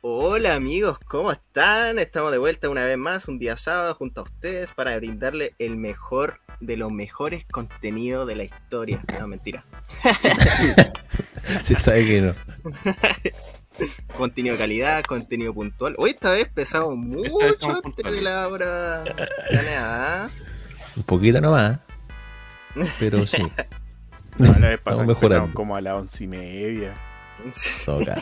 Hola amigos, ¿cómo están? Estamos de vuelta una vez más, un día sábado, junto a ustedes para brindarle el mejor de los mejores contenidos de la historia. No, mentira. Se sabe que no. contenido de calidad, contenido puntual. Hoy esta vez pesamos mucho antes puntuales. de la hora planeada. Un poquito nomás. Pero sí. No, la vez Estamos pasada mejorando. empezamos como a las once y media. Toca.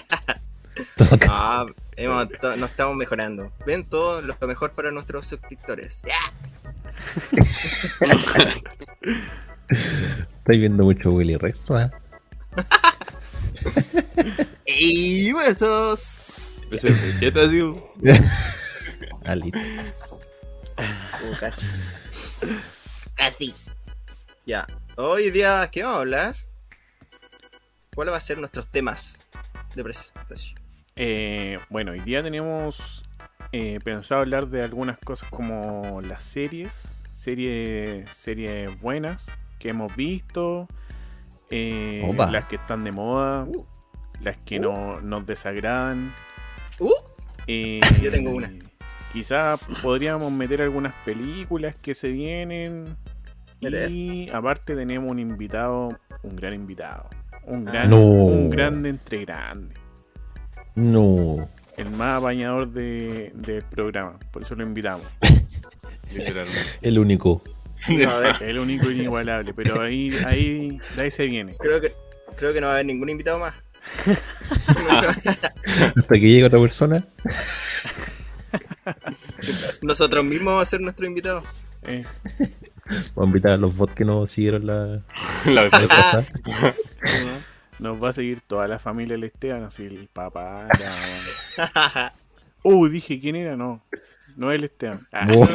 Toca. Ah, hemos- to- nos estamos mejorando. Ven todo lo mejor para nuestros suscriptores. Estáis viendo mucho Willy Rex, ¿no? ¡Y besos! Ese tío. Ah, listo. Uh, casi. Casi. Ya. Hoy día, ¿qué vamos a hablar? ¿Cuáles van a ser nuestros temas de presentación? Eh, bueno, hoy día tenemos eh, pensado hablar de algunas cosas como las series, series, series buenas que hemos visto, eh, Opa. las que están de moda, Uh. Las que no, nos desagradan. Uh, eh, Yo tengo una. Quizás podríamos meter algunas películas que se vienen. Y aparte tenemos un invitado, un gran invitado. Un Ah. gran, No. un grande entre grandes. No. El más apañador de- del programa. Por eso lo invitamos. Literalmente. El único. no, El único inigualable. Pero ahí, ahí, de ahí se viene. creo que, creo que no va a haber ningún invitado más. Hasta que llegue otra persona. Nosotros mismos vamos a ser nuestro invitado. Eh, Voy a invitar a los bots que no siguieron la, La vez pasada. nos va a seguir toda la familia del Esteban. Así el papá. la. Uh, dije quién era. No. No es el Esteban. Ah, No.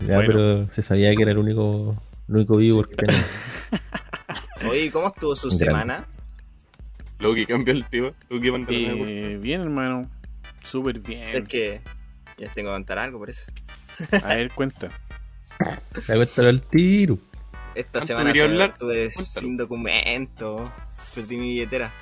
ya, Bueno. pero se sabía que era el único, el único vivo que tenía. Oye, ¿cómo estuvo su Grande. semana? Luego que cambia el tío. Luego que eh, bien, hermano. Súper Es bien. que ya tengo que contar algo por eso. A ver, cuenta. Ya cuéntalo al tiro. Esta ¿Cuánto semana estuve sin documento. Perdí mi billetera.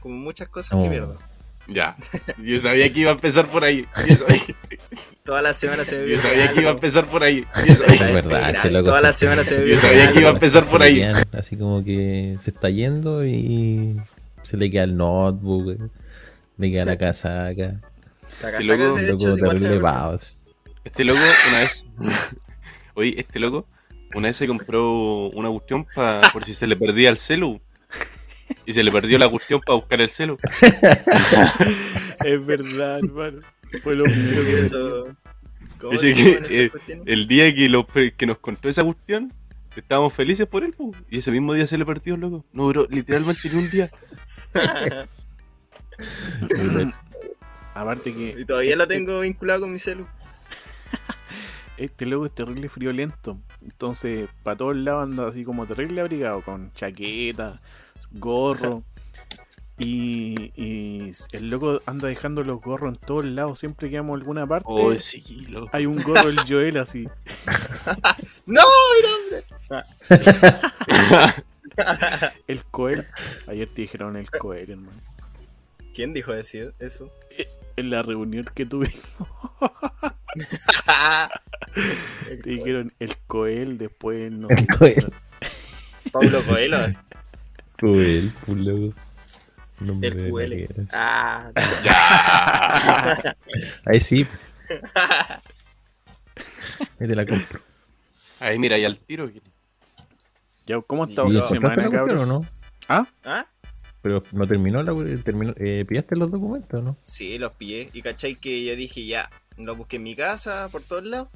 Como muchas cosas Oh. que pierdo. Ya. Yo sabía que iba a empezar por ahí. Yo sabía, Todas las semanas se me yo sabía que iba a empezar por ahí. Es verdad, este loco Todas se- las semanas se me yo sabía que iba a empezar por ahí. Así como que se está yendo y se le queda el notebook, le queda la casaca. La Este casaca, loco- de Loco hecho, terrible pavos. Este loco una vez. Oye, este loco una vez se compró una cuestión pa- por si se le perdía el celu. Y se le perdió la cuestión para buscar el celu. Es verdad, hermano. Fue lo primero que Eso- ¿Cómo Dice se que, llaman esas eh? El día que, lo, que nos contó esa cuestión, estábamos felices por él, po. y ese mismo día se le perdió, loco. No duró literalmente ni un día. Aparte que Y todavía lo tengo vinculado con mi celu. este loco es terrible friolento. Entonces, para todos lados anda así como terrible abrigado, con chaqueta, gorro. Y, y el loco anda dejando los gorros en todos lados. Siempre que vamos a alguna parte, Oh, sí, loco. hay un gorro del Joel así. ¡No! mira, hombre! El Coel. Ayer te dijeron el Coel, hermano. ¿Quién dijo decir eso? En la reunión que tuvimos, te dijeron el Coel, después no El. Coel. Pablo Coelho. Cruel, pues, loco. No me El QL. Ah, Ya. Ahí sí. Ahí te la compro. Ahí mira, y al tiro. Ya, ¿Cómo ha estado ¿Y su encontraste semana, la cuestión o cabrón? no? ¿Ah? ¿Ah? Pero no terminó la terminó, eh, ¿Pillaste los documentos no? Sí, los pillé. Y cachai que yo dije ya, los busqué en mi casa, por todos lados.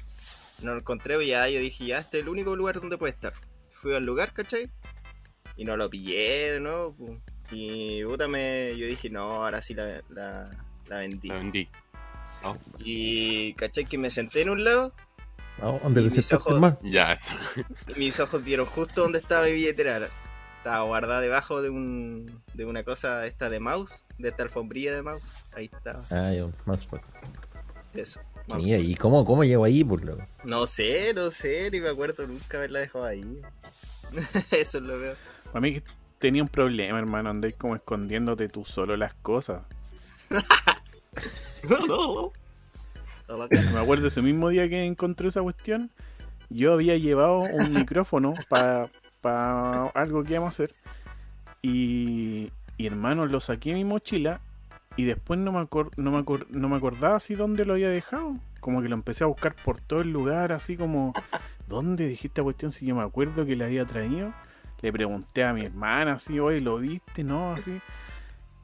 No lo encontré, y ya yo dije ya, este es el único lugar donde puede estar. Fui al lugar, cachai. Y no lo pillé de nuevo. pu. Y puta me. Yo dije, no, ahora sí la, la, la vendí. La vendí. No, Y cachai que me senté en un lado. Ah, ¿Dónde te mis ojos- más? ya. mis ojos dieron justo donde estaba mi billetera. Estaba Estaba guardada debajo de un de una cosa esta de mouse, de esta alfombrilla de mouse. Ahí estaba. Ah, yo, mousepad. Eso. mouse. Mira, ¿y cómo, cómo llego ahí, por loco? No sé, no sé, ni me acuerdo nunca haberla dejado ahí. Eso es lo peor. Para mí que tenía un problema, hermano. Andáis como escondiéndote tú solo las cosas. Me acuerdo ese mismo día que encontré esa cuestión. Yo había llevado un micrófono para algo que íbamos a hacer. Y, y hermano, lo saqué de mi mochila. Y después no me, acor- no, me acor- no me acordaba así dónde lo había dejado. Como que lo empecé a buscar por todo el lugar, así como, ¿dónde dejé esta cuestión? Si yo me acuerdo que la había traído. Le pregunté a mi hermana, así, oye, ¿lo viste? No, así.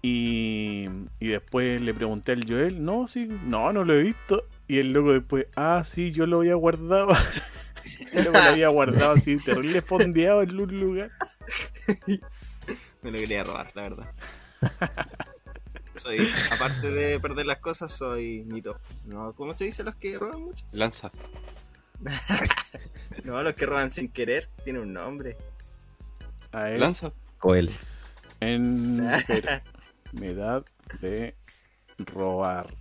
Y, y después le pregunté al Joel, no, sí, no, no lo he visto. Y el loco después, ah, sí, yo lo había guardado. loco lo había guardado así, terrible fondeado en un lugar. Me lo quería robar, la verdad. Soy, aparte de perder las cosas, soy mito. No, ¿Cómo se dice los que roban mucho? Lanza. No, los que roban sin querer. Tiene un nombre. A él, Lanza. O él. en enfermedad de robar.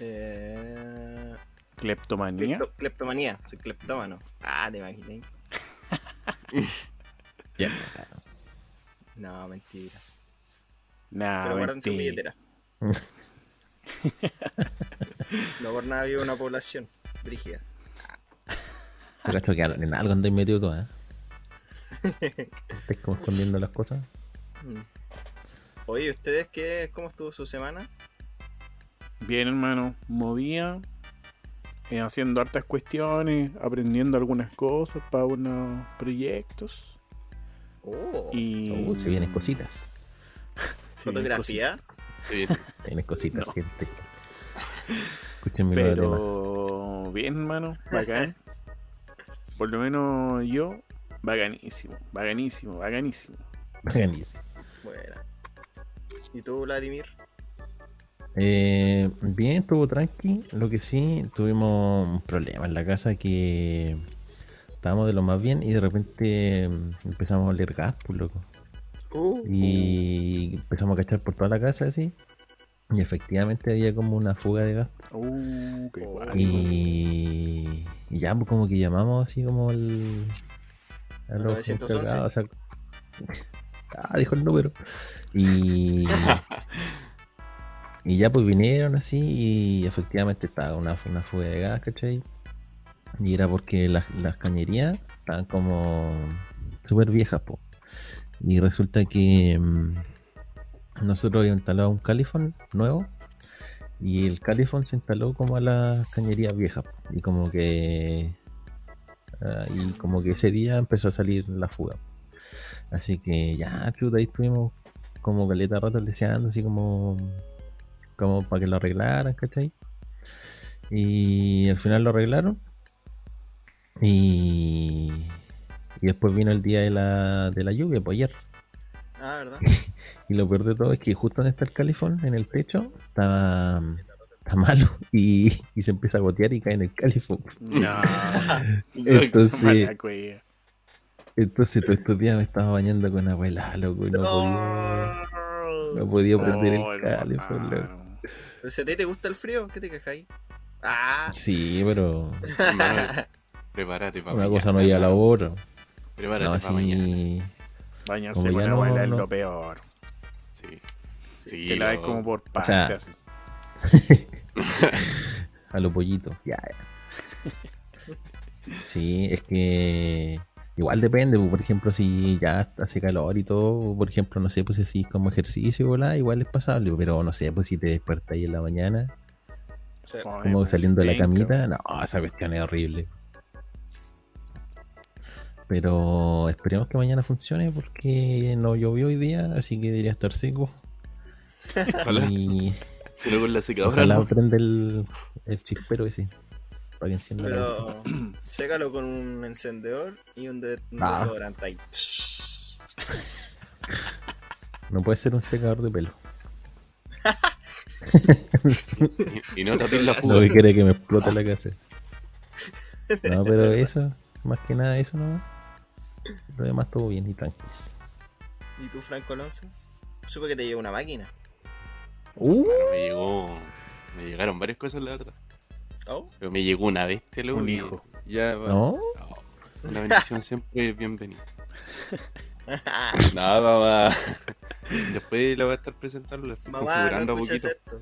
Eh... Cleptomanía. clepto- Cleptomanía. Soy cleptómano. Ah, te imaginé. Ya. No, mentira. Nah, Pero guarden su mentira. billetera. no por nada vive una población brígida. Yo cacho que en algo andáis metido tú, ¿eh? ¿Estás como escondiendo las cosas? Mm. Oye, ¿ustedes qué? ¿Cómo estuvo su semana? Bien, hermano. Movía. eh, haciendo hartas cuestiones. Aprendiendo algunas cosas para unos proyectos. Oh, Y. Uh, se vienen cositas. se vienen fotografía. Sí, Se vienen cositas, No. gente. Cositas. problema. Pero. Bien, hermano. Bacán. Por lo menos yo. Bacanísimo. Bacanísimo. Bacanísimo. Buenísimo. Bueno. ¿Y tú, Vladimir? Eh, bien, estuvo tranqui. Lo que sí, tuvimos un problema en la casa que estábamos de lo más bien y de repente empezamos a oler gas, pues loco. Uh, Y empezamos a cachar por toda la casa así. Y efectivamente había como una fuga de gas. Uh, qué. Y, y ya pues como que llamamos así como el a los 911. encargados, o sea, ah, dijo el número. Y, y ya pues vinieron así y efectivamente estaba una, una fuga de gas, ¿cachai? Y era porque las, las cañerías estaban como súper viejas, po. Y resulta que mm, nosotros habíamos instalado un califón nuevo y el califón se instaló como a las cañerías viejas. Y como que. ah, y como que ese día empezó a salir la fuga. Así que ya, chuta, ahí estuvimos como caleta rato deseando, así como. Como para que lo arreglaran, ¿cachai? Y al final lo arreglaron. Y. Y después vino el día de la, de la lluvia, pues ayer. Ah, ¿verdad? Y lo peor de todo es que justo donde está el califón, en el techo, estaba, está malo y, y se empieza a gotear y cae en el califón. No. Entonces, mala cueva. entonces todos estos días me estaba bañando con abuela, loco, y no podía, no podía prender Oh, el califón, loco. ¿Pero si a ti te gusta el frío? ¿Qué te quejáis? Ah, Sí, pero Prepárate para una cosa no lleva a la otra. Prepárate No, para mañana. Bañarse Como con ya no- abuela es lo peor. Sí. Sí, que la ves como por parte, sea, así. A los pollitos, ya, ya. Sí, es que igual depende, pues, por ejemplo, si ya hace calor y todo, por ejemplo, no sé, pues si como ejercicio, ¿verdad? igual es pasable, pero no sé, pues si te despiertas ahí en la mañana, o sea, Ay, como saliendo de la camita, no, esa cuestión es horrible. Pero esperemos que mañana funcione porque no llovió hoy día, así que debería estar seco. Ojalá. Y Si no con la secadora. ojalá ¿no? prenda el, el chispero ese. Para que encienda la pero sécalo con un encendedor y un, de, un Ah. desodorante ahí. No puede ser un secador de pelo. Y, y no tapes la No fuga. que quiere que me explote la casa. No, pero eso, más que nada eso, ¿no? Lo demás todo bien y tranquilos. ¿Y tú, Franco Alonso? Supe que te llegó una máquina. Uh, Bueno, me llegó. Me llegaron varias cosas, la verdad. ¿Oh? Pero me llegó una bestia, loco. Un que hijo. Ya, ¿No? No, Una bendición siempre es bienvenida. Nada, mamá. Después la voy a estar presentando, la estoy Mamá, configurando no a poquito. esto.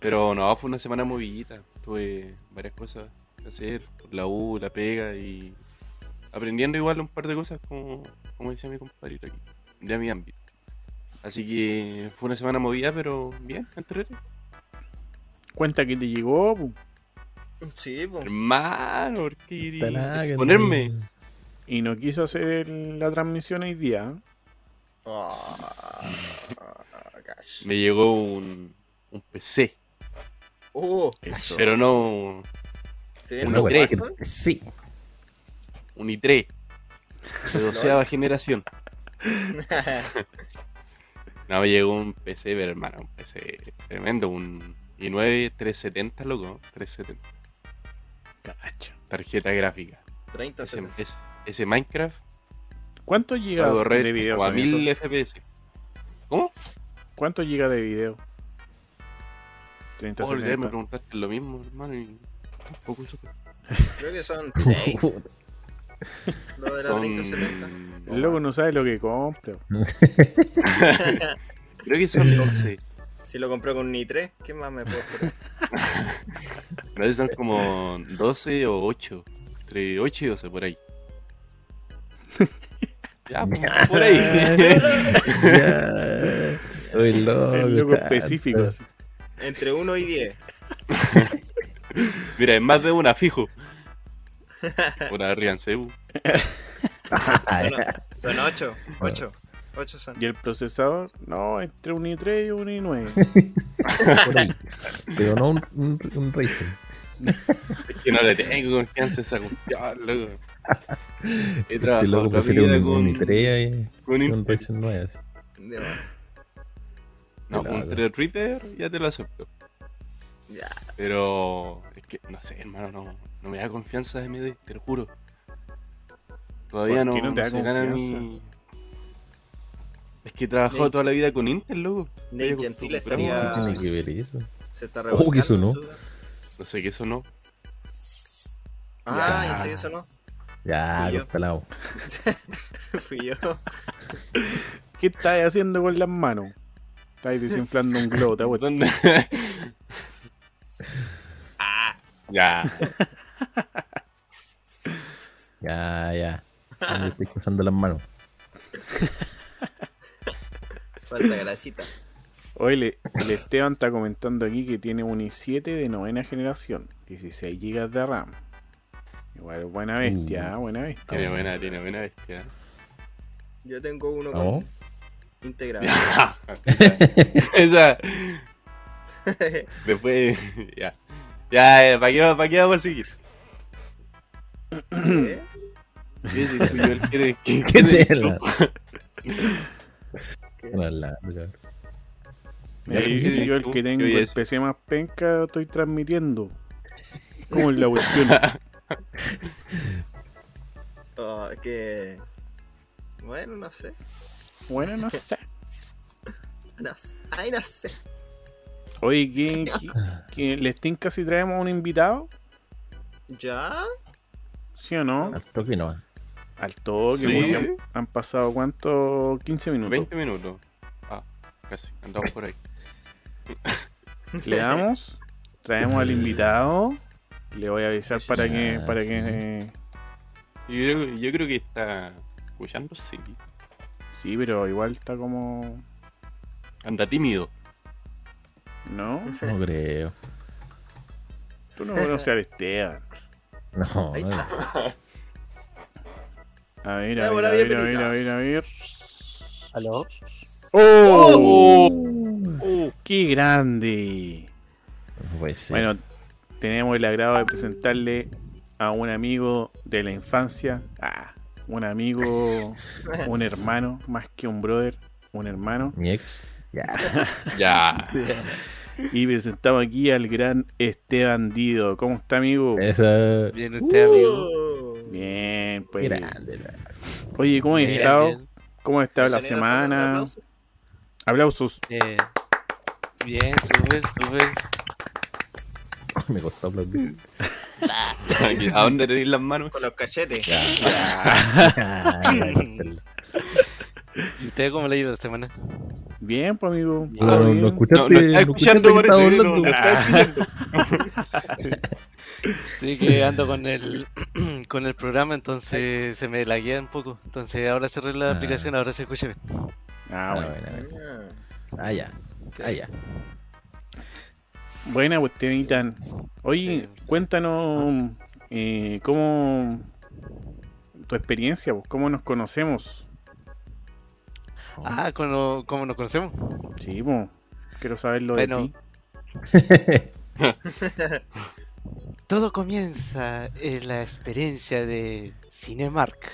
Pero no, fue una semana movidita. Tuve varias cosas que hacer, por la U, la pega y aprendiendo igual un par de cosas como, como decía mi compadrito aquí, de mi ámbito. Así que fue una semana movida, pero bien, entrete. Cuenta que te llegó, pu, Sí, pues. Hermano, ¿por qué que exponerme? no- y no quiso hacer la transmisión hoy día. Oh, gosh. Me llegó un, un PC, Eso. pero no ¿se viene Una un wea Warzone? Sí. Un i3 de doceava generación. No, me llegó un PC, pero hermano, un PC tremendo, un i9 370, loco, 370. Cacha. Tarjeta gráfica. 30 Ese, ese Minecraft ¿Cuántos gigas de video como a son 1000 esos? FPS. ¿Cómo? ¿Cuántos gigas de video? 30 Oh, me 70. preguntaste lo mismo, hermano, y tampoco supe. Creo que son 6. Lo de la Son... 3070. El loco no sabe lo que compra. Creo que son 12. Si lo compró con un i3, ¿qué más me puedo esperar? Creo que son como 12 o 8. Entre 8 y 12, por ahí. ya, pues, por ahí. Ya. Uy, loco. El loco específico. así. Entre 1 y 10. Mira, es más de una, fijo. Por ríanse. uh. Ah, Son, ya. son 8. 8. 8 son. ¿Y el procesador? No, entre un i3 y un i9. Por ahí. Pero no un, un, un Ryzen. Es que no le tengo confianza a esa cuestión, loco. He trabajado loco vida un, con, un i3 con y un. Ryzen 9. así. De más. No, un Threadripper ya te lo acepto. Ya. Pero es que, no sé, hermano, no, no me da confianza de MD, te lo juro. Todavía ¿Por no, no te se gana confianza? mi... Es que he trabajado Nate- toda la vida con Intel, loco. Nate estaría. ¿Qué tiene que ver eso? Se está Oh, que eso no. No sé qué eso no. Ah, Ya. ya sé eso no. Ya, Fui yo. cortalado. Fui yo. ¿Qué estás haciendo con las manos? Estás desinflando un globo, te. Ah, ya. Ya, ya. Me estoy cruzando las manos. falta grasita. Hoy le- el Esteban está comentando aquí que tiene un i7 de novena generación, 16 GB de RAM. Igual buena bestia, Uh. ¿eh? buena bestia. Tiene buena, tiene buena bestia. Yo tengo uno ¿No? con integrado. Esa. Después, ya. Ya, ¿para qué, pa' qué vamos a seguir? ¿Qué? ¿Qué es eso? Yo el que- que- ¿Qué que- es la- la larga? Mira, Ya, yo- ¿qué yo el que tengo ¿Qué el? PC más penca estoy transmitiendo. ¿Cómo es la cuestión? Oh, que. Bueno, no sé. Bueno, no sé. No sé. Ay, no sé. Oye, ¿qué, qué, qué- les tinca si traemos un invitado? ¿Ya? ¿Sí o no? Al toque no. Al toque, Sí. han, han pasado cuánto? 15 minutos. 20 minutos. Ah, casi. Andamos por ahí. Le damos, traemos al invitado. Le voy a avisar Sí, para sí. que, para que Yo creo, yo creo que está escuchando, sí. sí, pero igual está como, Anda tímido. ¿no? No creo. Tú no conoces al Esteban. No, Ahí no. A ver, a ver, a ver, a ver, a ver, a ver. ¿Aló? ¡Oh! ¡Qué grande! Bueno, tenemos el agrado de presentarle a un amigo de la infancia. Ah, un amigo, un hermano, más que un brother, un hermano. Mi ex. Ya. Ya. Y presentamos aquí al gran Esteban Dido. ¿Cómo está, amigo? Esa. Bien, usted, amigo. Bien, pues. Grande, la- Oye, ¿cómo has Bien, estado? bien. ¿Cómo ha estado la ¿El sonido de fondo de semana? aplauso? Aplausos. Eh, bien, súper, súper. Me costó aplaudir. ¿A dónde tenéis las manos? Con los cachetes. ¿Y usted cómo le ha ido esta semana? Bien, pues, amigo. No, ¿Todo no, bien? no escuchaste, No, no está no escuchando, escuchaste que parece, estaba no, no hablando. está escuchando. Sí, que ando con el con el programa, entonces se me laguea un poco. Entonces ahora cerré la Ah. aplicación, ahora se escucha bien. Ah, Ah, bueno. bueno, bueno. Ah, Ah, ya. Ah, ya. Buena, pues, Temitan. Oye, cuéntanos eh, cómo. Tu experiencia, pues, cómo nos conocemos. Ah, ¿cómo, cómo nos conocemos? Sí, pues. Quiero saberlo Bueno. de ti. Todo comienza en la experiencia de Cinemark.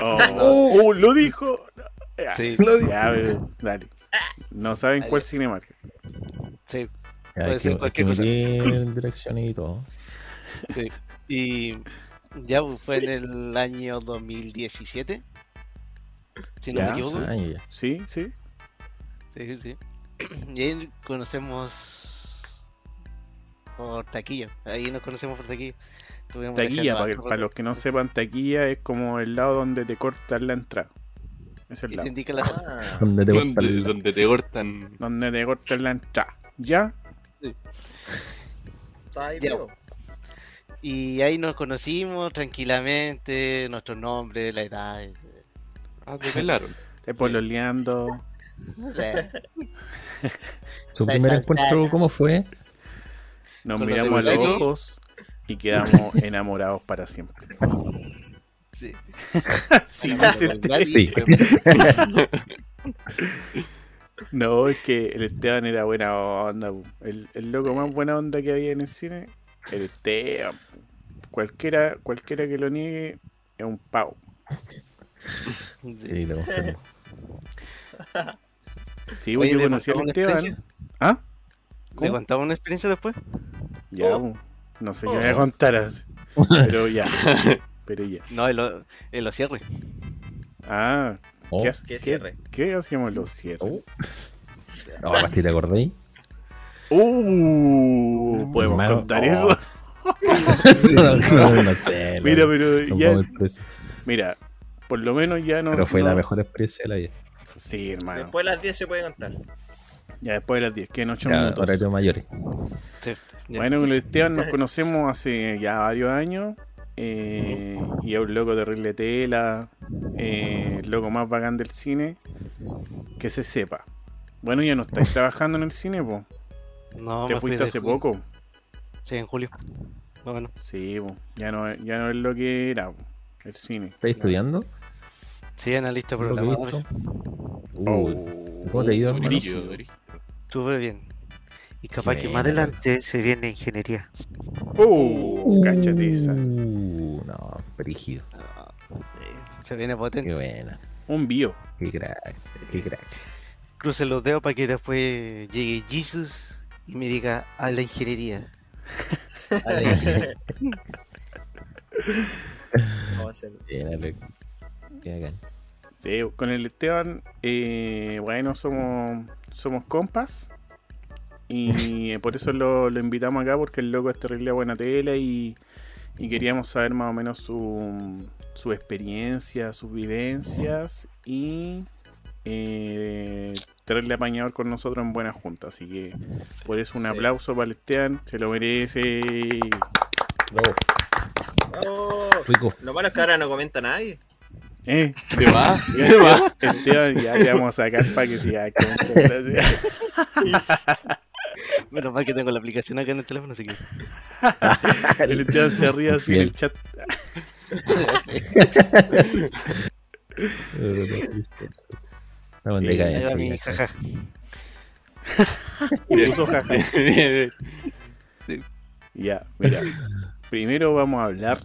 Oh, oh, lo dijo. Sí, ya, pero, dale. No saben cuál Cinemark. sí, Puede ser cualquier que cosa. y todo. sí. Y ya fue en el año 2017. Si no Ya, me equivoco. Ah, ya. Sí, sí. Sí, sí. Y ahí conocemos por taquilla. Ahí nos conocemos por taquilla. Tuvimos Taquilla, para, los que no sepan, taquilla es como el lado donde te cortan la entrada. Es el Y te lado. indica la ah, Donde te cortan Donde, la- donde te cortan. Donde te cortan la entrada. ¿Ya? está ahí, Ya. Y ahí nos conocimos tranquilamente, nuestros nombres, la edad. eh, Ah, te pelaron. Te pololeando. sea, ¿Tu La primer encuentro cómo fue? Nos miramos a los ojos y quedamos enamorados para siempre. sí. Sí, Sí. No, es que el Esteban era buena onda. El, el loco más buena onda que había en el cine, el Esteban. Cualquiera, cualquiera que lo niegue es un pavo. Sí, lo. Sí, Oye, yo ¿le conocí al Esteban. ¿Ah? ¿Le ¿Cómo? contaba una experiencia después? Ya, Oh. pu. no sé qué Oh. me voy a contar así. Pero ya. Pero ya. No, en lo- en los cierres. Ah, Oh, ¿qué, ¿Qué qué, cierre? qué hacíamos los cierres? oh. No, ¿te acordáis? Uh, podemos contar eso. no, no, no sé. Mira, pero ya, mira, por lo menos ya no. Pero fue la mejor experiencia de la vida. Sí, hermano. Después de las 10 se puede contar. Ya después de las 10, quedan 8 Ya, minutos. horario mayores. Sí, ya. Bueno, con el Esteban nos conocemos hace ya varios años. eh, y es un loco terrible tela. eh, el loco más bacán del cine. Que se sepa. Bueno, ya no estáis trabajando en el cine, po. No, Te me fuiste hace julio. poco. Sí, en julio. Bueno, Sí, po. Ya no, ya no es lo que era, po, el cine. ¿Estás estudiando? sí, analista que programador. Uh. ¿Cómo te ha ido, hermano? Brillo, brillo. Estuve bien. Y capaz que Bien, más adelante se viene ingeniería. Oh, cáchate esa. Uh, no, brígido. Ah, sí, se viene Qué potente. buena. Un bio. Qué crack. Qué crack. Crucen los dedos para que después llegue Jesus y me diga a la ingeniería. A la ingeniería. Vamos a hacer. Bien, Alex. Sí, con el Esteban, eh, bueno, somos, somos compas. Y por eso lo, lo invitamos acá, porque el loco es terrible buena tela y, y queríamos saber más o menos su, su experiencia, sus vivencias y eh, traerle apañador con nosotros en buena junta. Así que por eso un Sí. aplauso para el Esteban, se lo merece. Bravo. Rico. lo malo es que ahora no comenta nadie. Eh, ¿Te va? ya, ¿Te va? Esteban, ya te vamos a sacar para que siga Menos mal que tengo la aplicación acá en el teléfono, así que. El Esteban se ríe así en el chat. Ahí va decadencia. mi jaja. Puso jaja. Bien. Ya, mira. Primero vamos a hablar.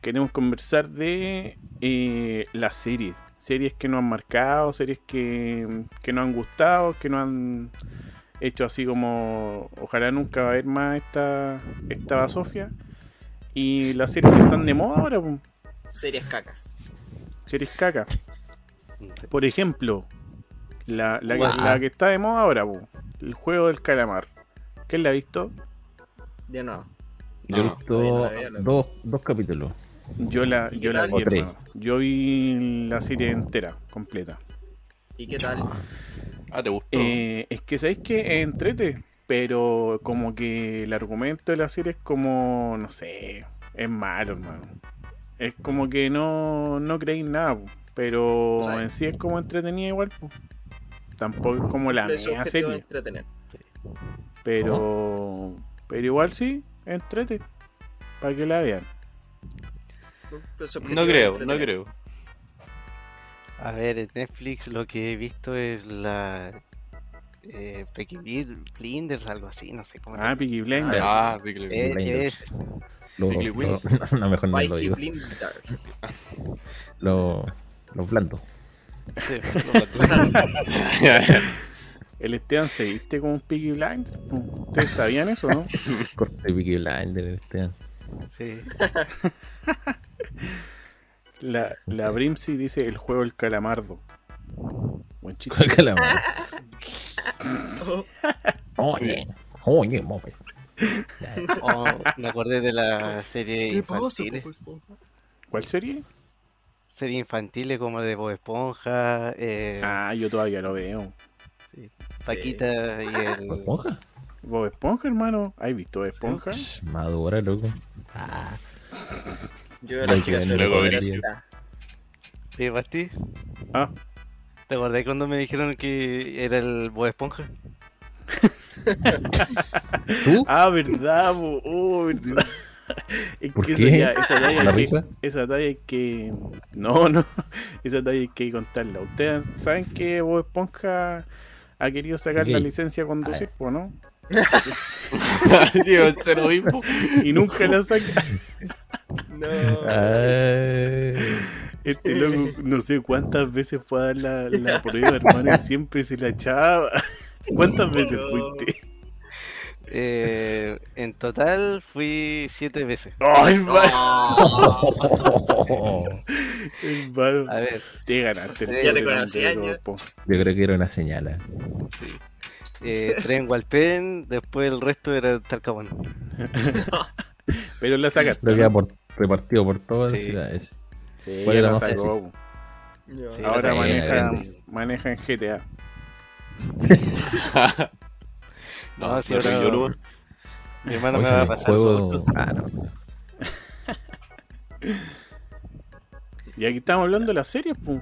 Queremos conversar de eh, las series. Series que nos han marcado, series que, que nos han gustado, que nos han hecho así como. Ojalá nunca va a haber más esta, esta Sofía. Y las series que están de moda ahora. po. Series caca. Series caca. Por ejemplo, la, la, que- la que está de moda ahora, po, el juego del calamar. ¿Quién la ha visto? Ya no. Yo he No, visto no dos, dos capítulos. Yo la, ¿Y yo la vi, hermano. Yo vi la serie entera, completa. ¿Y qué tal? Ah, ¿te gustó? Eh, es que sabéis que entrete, pero como que el argumento de la serie es como, no sé, es malo, hermano. Es como que no, no creéis nada, pero en sí es como entretenida igual. po. Tampoco es como la de serie, entretener. pero, pero igual sí, entrete, para que la vean. No creo, no creo. A ver, en Netflix lo que he visto es la. Eh, Peaky Blind- Blinders, algo así, no sé cómo. Ah, Peaky Blinders. Ah, Little Eh, Blinders. es- Lo, Big lo- Wings. no, mejor no lo digo. Blinders. Lo- Los blandos. sí, lo- El Esteban se viste como un Blinders. po. ¿Ustedes sabían eso, no? Corte Peaky Blinder, este. sí. La, la Brimsy dice el juego del calamardo. Buen chiste. ¿Cuál calamar? Oye, oye, mope. Oh, me acordé de la serie ¿Qué Esponja? ¿Cuál serie? Serie infantiles como de Bob Esponja, eh, Ah, yo todavía lo veo. Paquita y el. ¿Esponja? Bob Esponja, hermano. ¿Has visto Bob Esponja? Madura, loco. Yo Lo la chica soy luego. ¿Sí, Basti? Ah, ¿Te acordás cuando me dijeron que era el Bob Esponja? ¿Tú? ah verdad, bo. Oh, verdad. Es ¿Por que qué? Esa, ya- esa talla ¿La que, risa? esa talla hay que. No, no. Esa talla hay que contarla. Ustedes saben que Bob Esponja ha querido sacar la licencia a conducir, po, ¿no? Mismo. Y nunca la saca. No. Ay. Este loco, no sé cuántas veces fue a dar la, la prueba, hermano, y siempre se la echaba. ¿Cuántas veces No. fuiste? Eh, en total fui siete veces. ¡Ay, hermano! Oh. hermano! A ver, Te ganaste. Ya te po. Yo creo que era una señal. ¿eh? eh, tres en Walpen, después el resto era Talcahuano. Pero la sacaste. Lo que ¿no? ha por- repartido por todas las Sí. ciudades. Sí, ¿Cuál era la más sacó. Sí. Ahora Sí, maneja, grande. maneja en GTA. No, No, si ahora-. Mi hermano me va a pasar juego. su- Ah, no. Y aquí estamos hablando de las series, pues.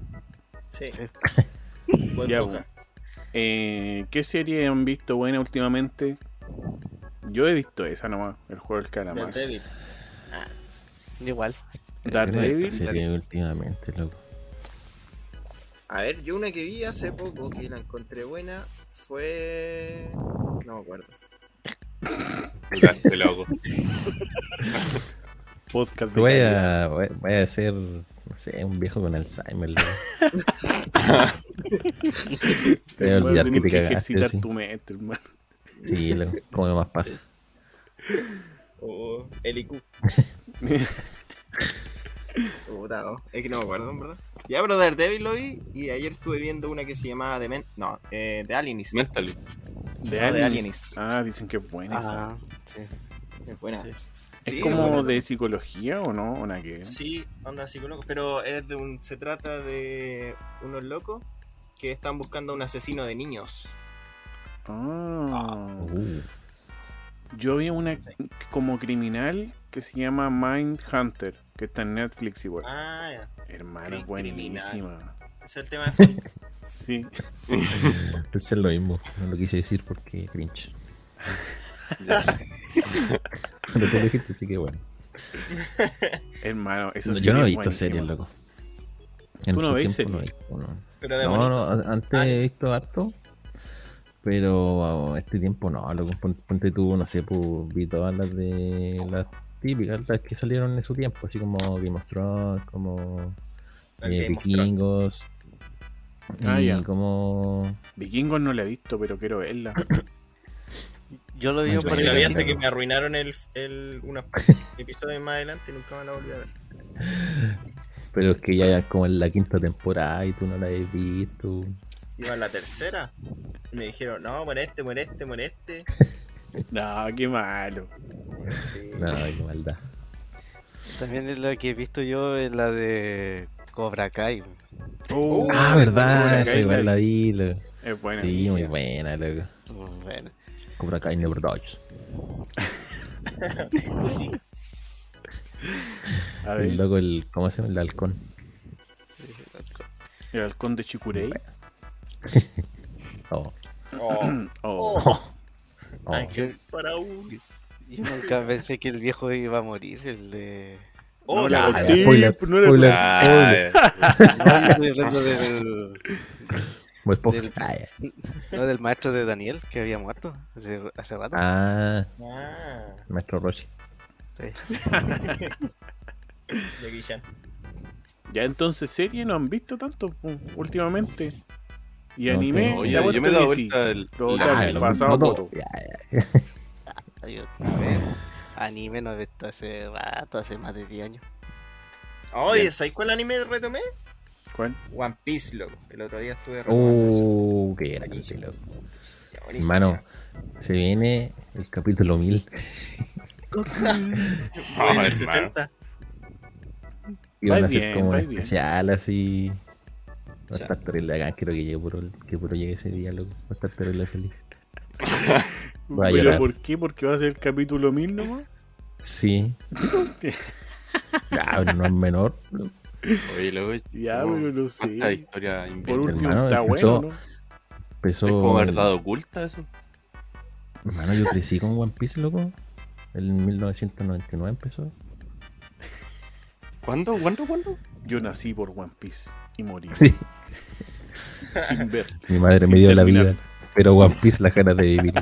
Sí. Sí. Buen Ya, Boca. Eh, ¿Qué serie han visto buena últimamente? Yo he visto esa nomás, el juego del calamar. Daredevil. Igual. Daredevil. Serie últimamente, loco. A ver, yo una que vi hace poco que la encontré buena fue. No me acuerdo. Este loco. Podcast de Voy a, voy voy a ser, no sé, un viejo con Alzheimer. loco. Te voy a olvidar que te que cagaste. ejercitar Sí, tu mente, hermano. sí loco, como más pasa. O el IQ. Puta, no. Es que no me acuerdo, en verdad. Ya, pero Daredevil lo vi y ayer estuve viendo una que se llamaba The Men... No, eh, The Alienist. No, de Alienist. Alienist. Ah, dicen que es buena esa. Ah, sí. Es buena. Sí. ¿Es Sí, como buena. de psicología o no? ¿O nada que? Sí, onda psicólogo, pero es de un, se trata de unos locos que están buscando a un asesino de niños. Ah. Uh, Yo vi una como criminal que se llama Mind Hunter, que está en Netflix igual. Ah, ya. Hermano, cri- buenísima. Ese es el tema de. Sí. es lo mismo. No lo quise decir porque cringe. Pero tú lo dijiste, así que bueno. Hermano, esa Yo serie no he es visto series, loco. En ¿Tú no no he series? visto, no. Pero de No, bonito. no, antes Ah, he visto harto, pero este tiempo no, loco, pon- ponte tú, no sé, pues vi todas las de las típicas, las que salieron en su tiempo, así como Game of Thrones, como eh, Vikingos, Ah, y ya. como... Vikingos no la he visto, pero quiero verla. Yo lo vi par Sí, de la vi Claro. antes que me arruinaron el, el, unos episodios más adelante y nunca me la volví a ver. Pero es que ya es como en la quinta temporada y tú no la has visto. Iba a la tercera. Y me dijeron, no, muere este, muere este, muere este. No, qué malo. Sí. No, qué maldad. También es la que he visto yo, es la de Cobra Kai. Oh, Ah, verdad, esa igual la vi. loco. Es buena. Sí, muy buena, loco. Muy Bueno, Cobra Kai Never Dodge. Tú sí. A ver, El loco, el, ¿cómo se llama? El halcón. el halcón de Chikurei. Oh, Oh, Oh, oh. Oh. Ángel para un. yo nunca pensé que el viejo iba a morir, el de... Oh, no spoiler, no era spoiler. Ah, No, del... Ah. No, del maestro de Daniel, que había muerto hace, hace rato. Ah, Ah, maestro Roshi. Sí. Ya entonces serie no han visto tanto últimamente. Y No, anime, pero- Oye, yo me he dado vuelta el- Ah, el pasado. Ya, ya. Ah, yo- a ver, anime no he visto hace rato, hace más de 10 años. Oye, ¿sabes cuál anime retomé? ¿Cuál? One Piece, loco. El otro día estuve. Uh, qué grande, loco. Hermano, se viene el capítulo 1000. Ah, el hermano. 60. Y van a bien, como especial así. Va a estar terrible acá, quiero que llegue puro, que puro llegue ese día, loco. Va a estar terrible feliz. Voy a ¿Pero llorar. por qué? ¿Porque va a ser el capítulo 1000 nomás? Sí. ya, pero no es menor. loco. Oye, luego. Ya, ¿cómo- pero no ¿Cuánta sé. historia Por último hermano, está empezó- bueno, ¿no? Empezó. ¿Es como verdad oculta eso? Hermano, yo crecí con One Piece, loco. En 1999 empezó. ¿Cuándo? ¿Cuándo? ¿Cuándo? Yo nací por One Piece y morí Sí. sin ver. Mi madre Sin me dio la vida. Pero One Piece las ganas de vivir.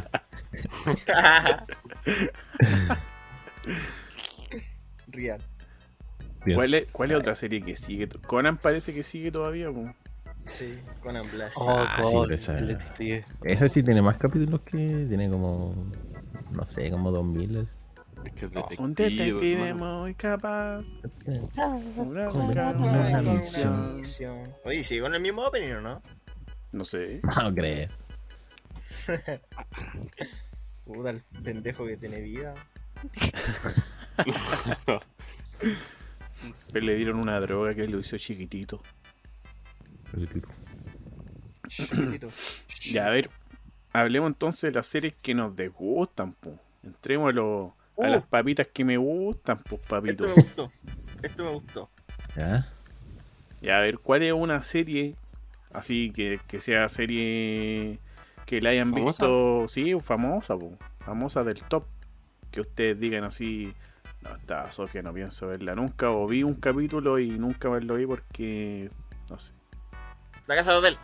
Real. ¿Cuál es, ¿Cuál es otra serie que sigue? Conan parece que sigue todavía. Sí, Conan Blast. Oh, Ah, sí, esa-. Esa sí tiene más capítulos que. Tiene como. No sé, como 2000. Es que es Un detective, hermano. muy capaz. Una una una misión. misión. Oye, ¿sigue con el mismo opening o no? No sé. No creo. Puta, el pendejo que tiene vida. Le dieron una droga que lo hizo chiquitito. Chiquitito. Ya, a ver. Hablemos entonces de las series que nos desgustan, po. Entremos a, lo- a Uh. las papitas que me gustan, pues, papito. Esto me gustó. Esto me gustó. ¿Ya? Ya, a ver, ¿cuál es una serie así que, que sea serie que la hayan ¿Famosa? visto? Sí, famosa, po. famosa del top. Que ustedes digan así, no, esta Sofía no pienso verla nunca, o vi un capítulo y nunca más lo vi porque, no sé, La casa de papel.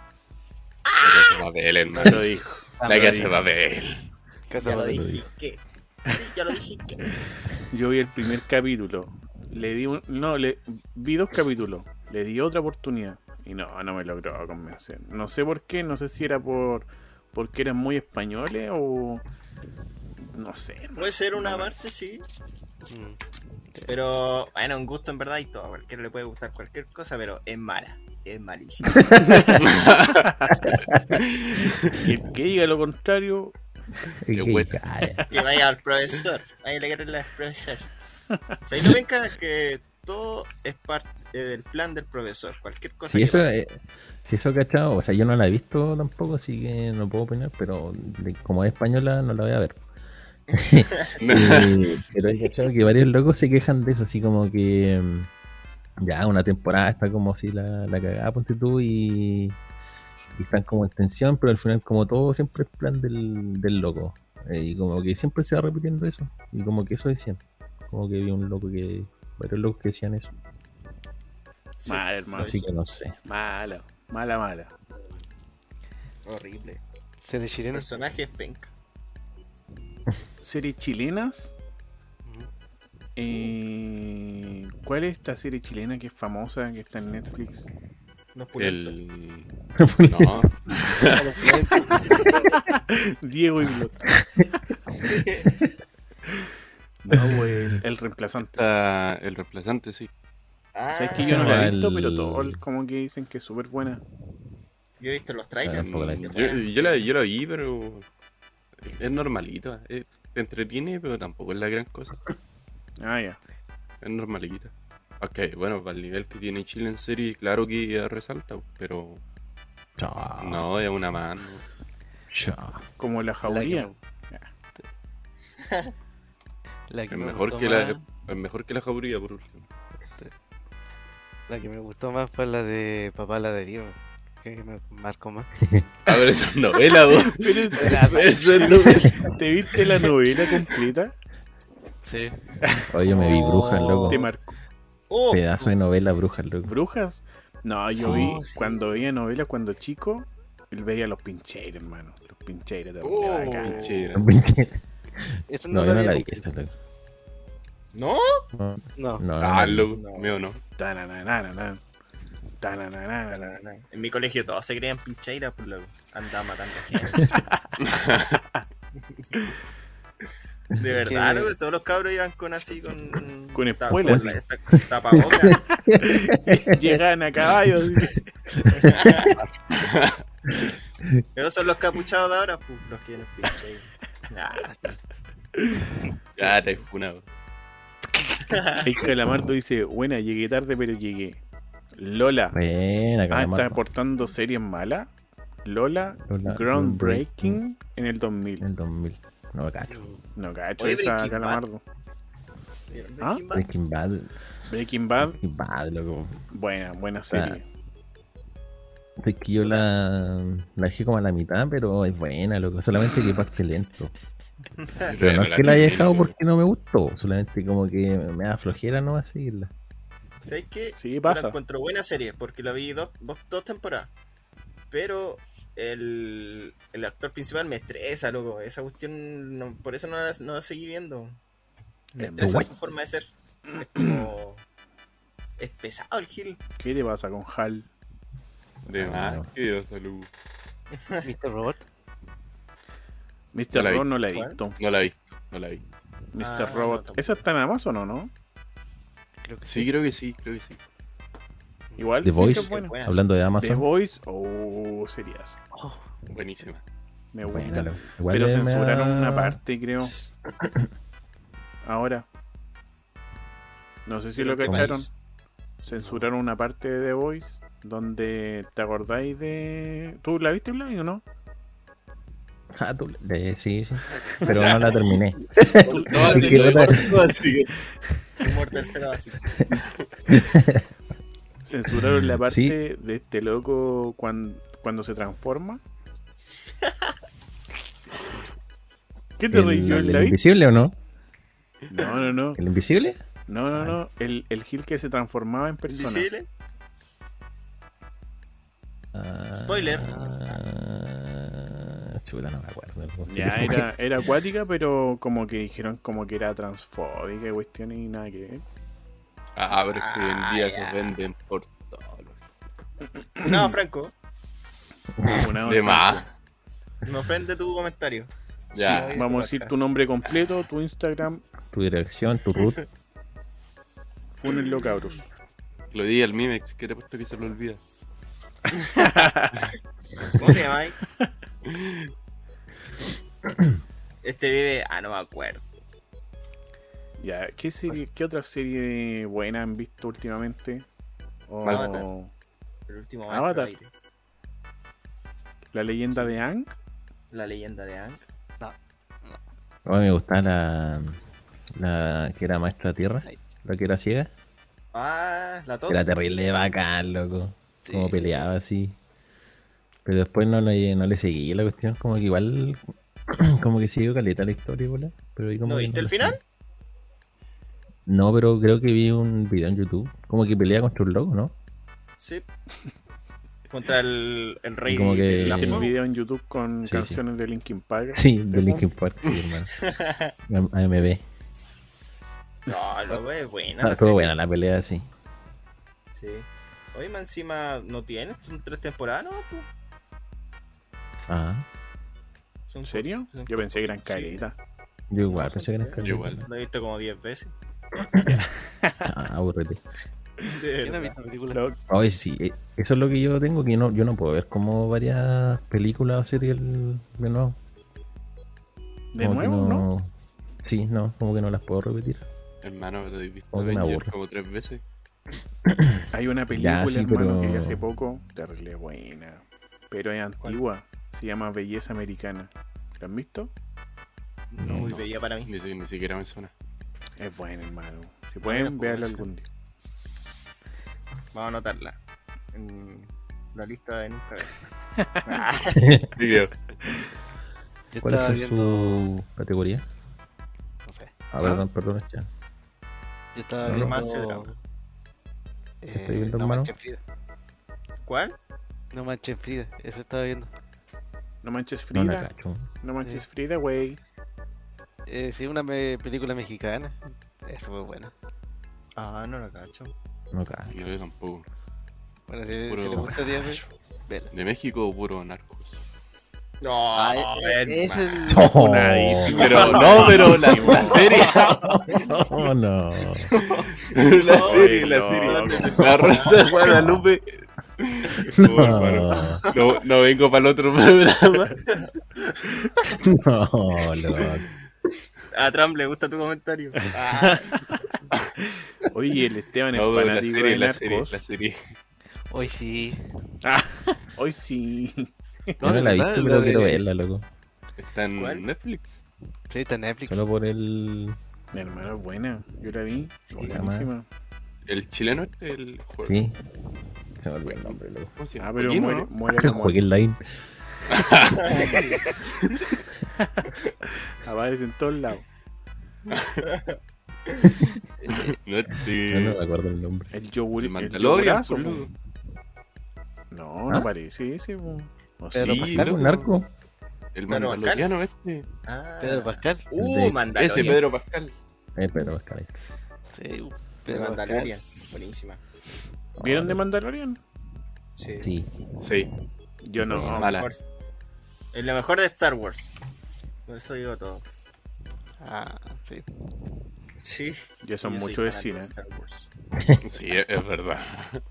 La casa de papel, no hermano. lo dijo. La casa de papel. Casa Ya lo de- dije. Sí, ya lo. ¿Qué? Yo vi el primer capítulo, le di un, no, le vi dos capítulos, le di otra oportunidad y no, no me logró convencer. No sé por qué, no sé si era por porque eran muy españoles o no sé. Puede ser una parte, sí. Mm. Pero, bueno, un gusto en verdad y todo. A cualquiera le puede gustar cualquier cosa, pero es mala. Es malísima. Y el que diga lo contrario, Qué calla. que vaya al profesor. Vaya a leerle al profesor. ¿Sabes lo venga? Que todo es parte del plan del profesor. Cualquier cosa Sí, que eso, pase. eh, eso cachado. O sea, yo no la he visto tampoco, así que no puedo opinar, pero como es española, no la voy a ver. Eh, pero he cachado que varios locos se quejan de eso, así como que mm, ya una temporada está como si la, la cagada, ponte tú, y, y están como en tensión, pero al final como todo siempre es plan del, del loco. Eh, y como que siempre se va repitiendo eso. Y como que eso decían. Como que vi un loco que... Varios locos que decían eso. Sí, mal, hermano. Así que no sé. Mala, mala, mala. horrible. Serie chilena. Personajes penca. Series chilenas. Eh, ¿Cuál es esta serie chilena que es famosa, que está en Netflix? No es. El. No, Diego y Blot. No, güey. El reemplazante. está el reemplazante, sí. Ah, Sabes que yo no la he llama visto, el- pero todos como que dicen que es súper buena. Yo he visto los Ah, trailers. Yo, la, yo la vi, pero es normalita. Es, te entretiene, pero tampoco es la gran cosa. Ah, ya. Es normalita. Ok, bueno, para el nivel que tiene Chile en serie, claro que resalta, pero no, es una mano. Chao. Como la La jauría. La que Es me mejor que, la, más- es mejor que la jauría, por último. La que me gustó más fue la de Papá la deriva. Que me marcó más. A ver, esa es novela, vos. Eso es novela. ¿Te viste la novela completa? Sí. Oye, yo me vi brujas, loco. ¿Te marcó? Oh, Pedazo de novela brujas, loco. ¿Brujas? No, yo Sí. vi, Oh, sí. cuando veía novelas cuando chico, él veía los pincheros, hermano. Los pincheros también. Oh. bacán. Chira. Eso No, yo no la vi esta, loco. ¿No? No, No. no, no Ah, loco, No. mío no. Tananana, tananana. En mi colegio todos se creían pincheiras, pues luego andaban matando gente. De verdad, Que- todos los cabros iban con así, con... Con espuelas. tapabocas. Llegaban a caballo. Esos son los capuchados de ahora, pues, los que vienen pincheiras. Nah. Ya te funado. El calamardo dice, buena, llegué tarde, pero llegué. Lola. Buena, Ah, está aportando series malas. Lola, Lola, Groundbreaking en el 2000. En el 2000. No, cacho. No cacho Oye, esa. Calamardo. ¿Ah? Breaking Bad. Breaking Bad. Breaking Bad, Breaking Bad, loco. buena, buena Ah, serie. Es que yo la, la dejé como a la mitad, pero es buena, loco. Solamente que parte lento. Pero no es que la haya dejado porque no me gustó. Solamente como que me da flojera no va a seguirla. ¿Sabes qué? Sí, Yo. La encuentro buena serie porque la vi dos, dos, dos temporadas. Pero el, el actor principal me estresa, loco. Esa cuestión, no- por eso no la, no la seguí viendo. Me estresa su forma de ser. Es como. Es pesado el Gil. ¿Qué te pasa con Hal? De Ah, más, no. que Dios, salud. Mr. Robot. Mr. Robot no la he visto. No la he visto, no la vi. Mr. Ah, no, Robot. ¿Esa está en Amazon o no? Creo que Sí, creo que sí, creo que sí. Igual The sí Voice. Buena. Hablando de The Amazon. Voice, oh, serías. Oh, Buenísima. Me gusta. Pero me censuraron una parte, creo. Ahora. No sé si lo Pero, ¿qué cacharon. Censuraron una parte de The Voice donde te acordáis de. ¿Tú la viste, Vlad, o no? Ah, tú- eh, sí, sí. Pero no la terminé. Tú- No, Es que Censuraron la parte Sí. de este loco cuando, cuando se transforma. ¿Qué te reí yo, el, el invisible o no? No, no, no. ¿El invisible? No, no, no. El, el Gil que se transformaba en personas. Invisible. Ah, Spoiler. chuta, no me acuerdo. Ya era, era acuática, pero como que dijeron como que era transfóbica y cuestiones y nada que ver. Ah, pero es que hoy en día Ah, ya. se venden por todo. No, Franco, Una De otra. más. me ofende tu comentario. Ya. Sí, Vamos a decir tu nombre completo, tu Instagram, Tu dirección, tu root. Funenlo cabros. Lo di al Mimex, que te he puesto que se lo olvida. ¿Cómo te llamas? Este vive. Ah, no me acuerdo. Ya, ¿qué serie, qué otra serie buena han visto últimamente? O Avatar. El último Avatar. aire. La leyenda de Ang. La leyenda de Ang. A mí me gustaba la, la que era maestra tierra, la que era ciega. Ah, la top. Era terrible bacán, loco. sí, Como sí. peleaba así. Pero después no le, no le seguí la cuestión, como que igual, como que siguió caleta la historia, bola. Pero ahí como ¿No viste el final? seguí. No, pero creo que vi un video en YouTube, como que pelea contra un loco, ¿no? Sí. Contra el, el rey Como que- ¿Viste un video en YouTube con Sí, canciones de Linkin Park? Sí, de? Linkin Park, sí, hermano. AMB. No, loco, es buena. Ah, la estuvo buena la pelea, sí. Sí. Oye, más encima no tiene. Son tres temporadas, ¿no? Tú? Ah, ¿En serio? Yo pensé que eran caritas. yo igual pensé que era tres. caleta. Yo igual. Lo he visto como 10 veces. Ah, aburrete. ¿Quién ha visto? Lo- sí, eh, eso es lo que yo tengo, que no, yo no puedo ver como varias películas o series el- de nuevo. de Como nuevo, ¿no? Sí, no, como que no las puedo repetir. Hermano, ¿te has visto Como Avenger como tres veces? Hay una película, sí, hermano, pero- que hace poco, terrible buena. Pero es antigua. Se llama Belleza Americana. ¿La han visto? No, Muy no. bella para mí. Ni siquiera me suena. Es buena, hermano. Si pueden, puedo véanla ver. algún día. Vamos a anotarla. En la lista de nunca ver. ¿Cuál es viendo. su categoría? No sé. Ah, perdón, perdón, ya. Yo estaba No, viendo. romance, drama. Eh, ¿Estás viendo, no hermano? manches Frida. ¿Cuál? No manches Frida. Eso estaba viendo. No manches No Frida. cacho. No manches Sí. Frida, güey. Eh, sí, una me- película mexicana. Es muy buena. Ah, no la cacho. No cacho. No, yo tampoco. Bueno, si, si Puro le gustaría ver, vela. De México, puro narcos. No, Ah, eh, es el. Funadísimo. Pero no, pero la, la serie. Oh, no. la serie, la no. serie. La Rosa de Guadalupe. No, No, no vengo para el otro programa. no, loco. A Trump le gusta tu comentario. Ah, Oye, el Esteban es No, la fanático serie, de la serie, narcos. la serie. Hoy sí. Hoy sí. No la he visto, pero de- quiero verla, loco. Está en ¿Cuál? Netflix. Sí, está en Netflix. Solo por el. Mi hermano es buena. Yo la vi. ¿Cómo se Buenísima. El chileno este, el juego. Sí. Se me olvidó el nombre, loco. ¿Cómo se Ah, pero Joaquín, ¿o muere, no? muere como el line. aparece en todos lados. No, sí. No, no me acuerdo el nombre. El yogur. El el Mandalorian. No, no ¿Ah? parece ese. No Pedro. Sí, Pascal, ¿Un narco? El Pedro mandaloriano este. ah. Pedro Pascal. Uh, De- Mandalorian. Ese Pedro Pascal. Eh, pero Pascal. Sí, De Pedro Pascal. Mandalorian. Buenísima. ¿Vieron de Mandalorian? Sí. Sí. Sí. Yo no. Mala. Es lo mejor de Star Wars. Por eso digo todo. Ah, sí. Sí. Yo son mucho de cine. Star Wars. Sí, es, verdad.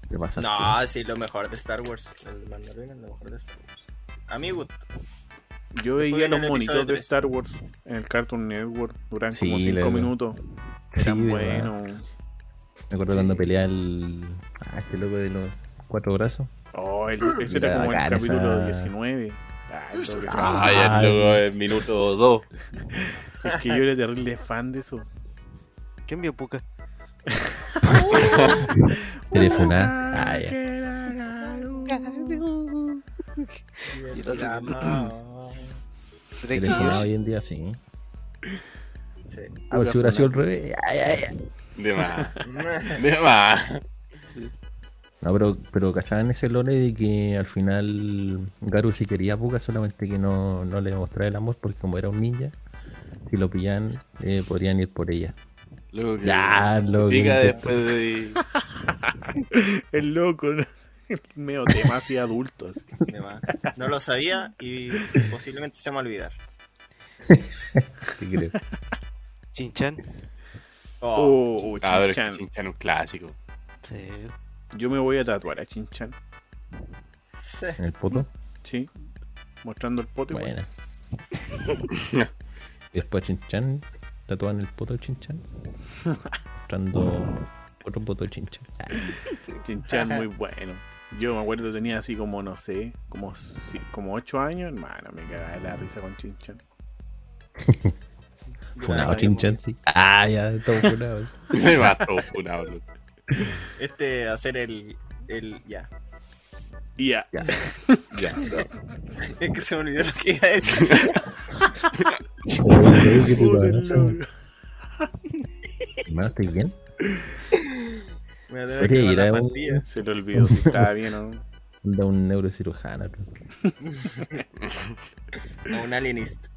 ¿Qué pasa? No, sí, lo mejor de Star Wars. El Mandalorian es lo mejor de Star Wars. A mi gusto. Yo veía los monitos de. Star Wars en el Cartoon Network. Duran Sí, como 5 la- minutos. Sí, Eran buenos. Me acuerdo cuando pelea el. Ah, este loco de los cuatro brazos. Oh, el- ese era como el capítulo esa- 19. Ah. Ah, ya luego en minuto 2. Es que yo era terrible fan de eso. ¿Quién vio Puka? Telefona. Ah, ya. Y el otro- No. Telefona hoy en día, sí. Sí. Ah, pero si hubiera sido al revés. Ay, ay, ay. De más. De más. No, pero, pero cachaban ese lore de que al final Garu sí quería a Puka, solamente que no, no le mostraba el amor porque como era un ninja, si lo pillan eh, podrían ir por ella. Luego que Ya, lo que- después de. El loco, ¿no? El medio tema así adulto. Así. No lo sabía y posiblemente se me va a olvidar. Sí, creo. Chinchan. Oh, Oh, Chinchan. Un clásico. Sí. Yo me voy a tatuar a Chinchan. sí. En el poto. Sí. Mostrando el. Buena. Y después Chinchan, tatuan el poto de Chinchan. Mostrando otro poto de Chinchan. Chinchan muy bueno. Yo me acuerdo tenía así como, no sé, como, si- como 8 años. Hermano, me cagaba de la risa con Chinchan. Funado Chinchan, sí. Ah, ya, todos funados. Me mató funado, loco. Este, hacer el. el ya. Y ya. Ya. Ya. Es que se me olvidó lo que iba a decir. Hermano, ¿estás bien? Me debe Oye, quedar era la un- pastilla. Se le olvidó si estaba bien o no. Da un neurocirujano. O un alienist.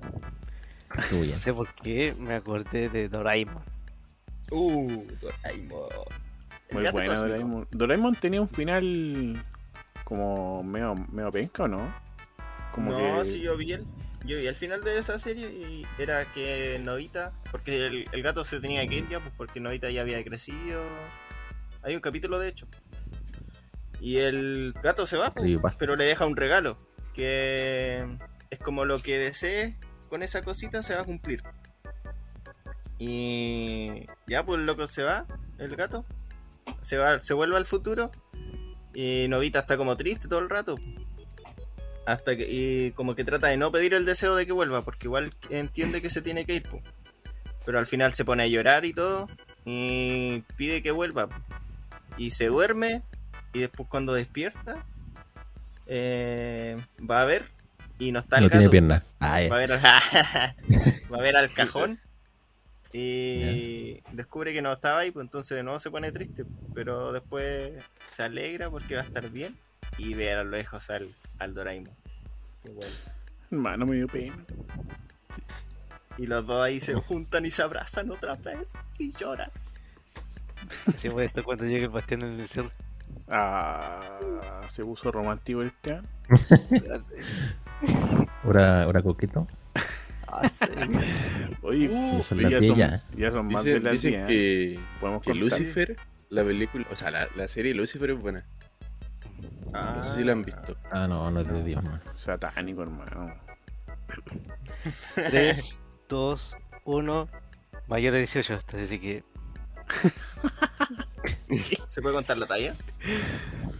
Estuvo bien. No sé por qué me acordé de Doraemon. Uh, Doraemon. Muy buena. Doraemon. Doraemon tenía un final como medio, medio penca, ¿o no? Como no, que... sí, yo vi el. Yo vi el final de esa serie y era que Novita, porque el, el gato se tenía que ir ya, pues porque Novita ya había crecido Hay un capítulo de hecho. Y el gato se va, Creepypasta. pero le deja un regalo. Que es como lo que desee con esa cosita se va a cumplir. Y ya, pues el loco se va, el gato. Se va, se vuelve al futuro. Y Novita está como triste todo el rato. Hasta que, y como que trata de no pedir el deseo de que vuelva, porque igual entiende que se tiene que ir, po. Pero al final se pone a llorar y todo. Y pide que vuelva. po. Y se duerme. Y después cuando despierta. eh, va a ver. Y no está el No tiene. Ah, Va a ver, va a ver al cajón y descubre que no estaba ahí, pues entonces de nuevo se pone triste, pero después se alegra porque va a estar bien y ve a lo lejos al, al Doraemon. Bueno. Hermano, me dio pena. Y los dos ahí se juntan y se abrazan otra vez y lloran. Así fue esto cuando llegue el bastión en el cerro. Ah, se puso romántico este año. Hora, hora coqueto. Oye, Uh, Eso es ya, la son, ya son más de Dicen, las dicen 10. ¿eh? que, Podemos que. Lucifer, la película, o sea, la, la serie Lucifer es buena. No sé si la han visto. Ah, no, no es de Dios, man. Satánico, hermano. 3, 2, 1. Mayor de 18, hasta así que. ¿Se puede contar la talla?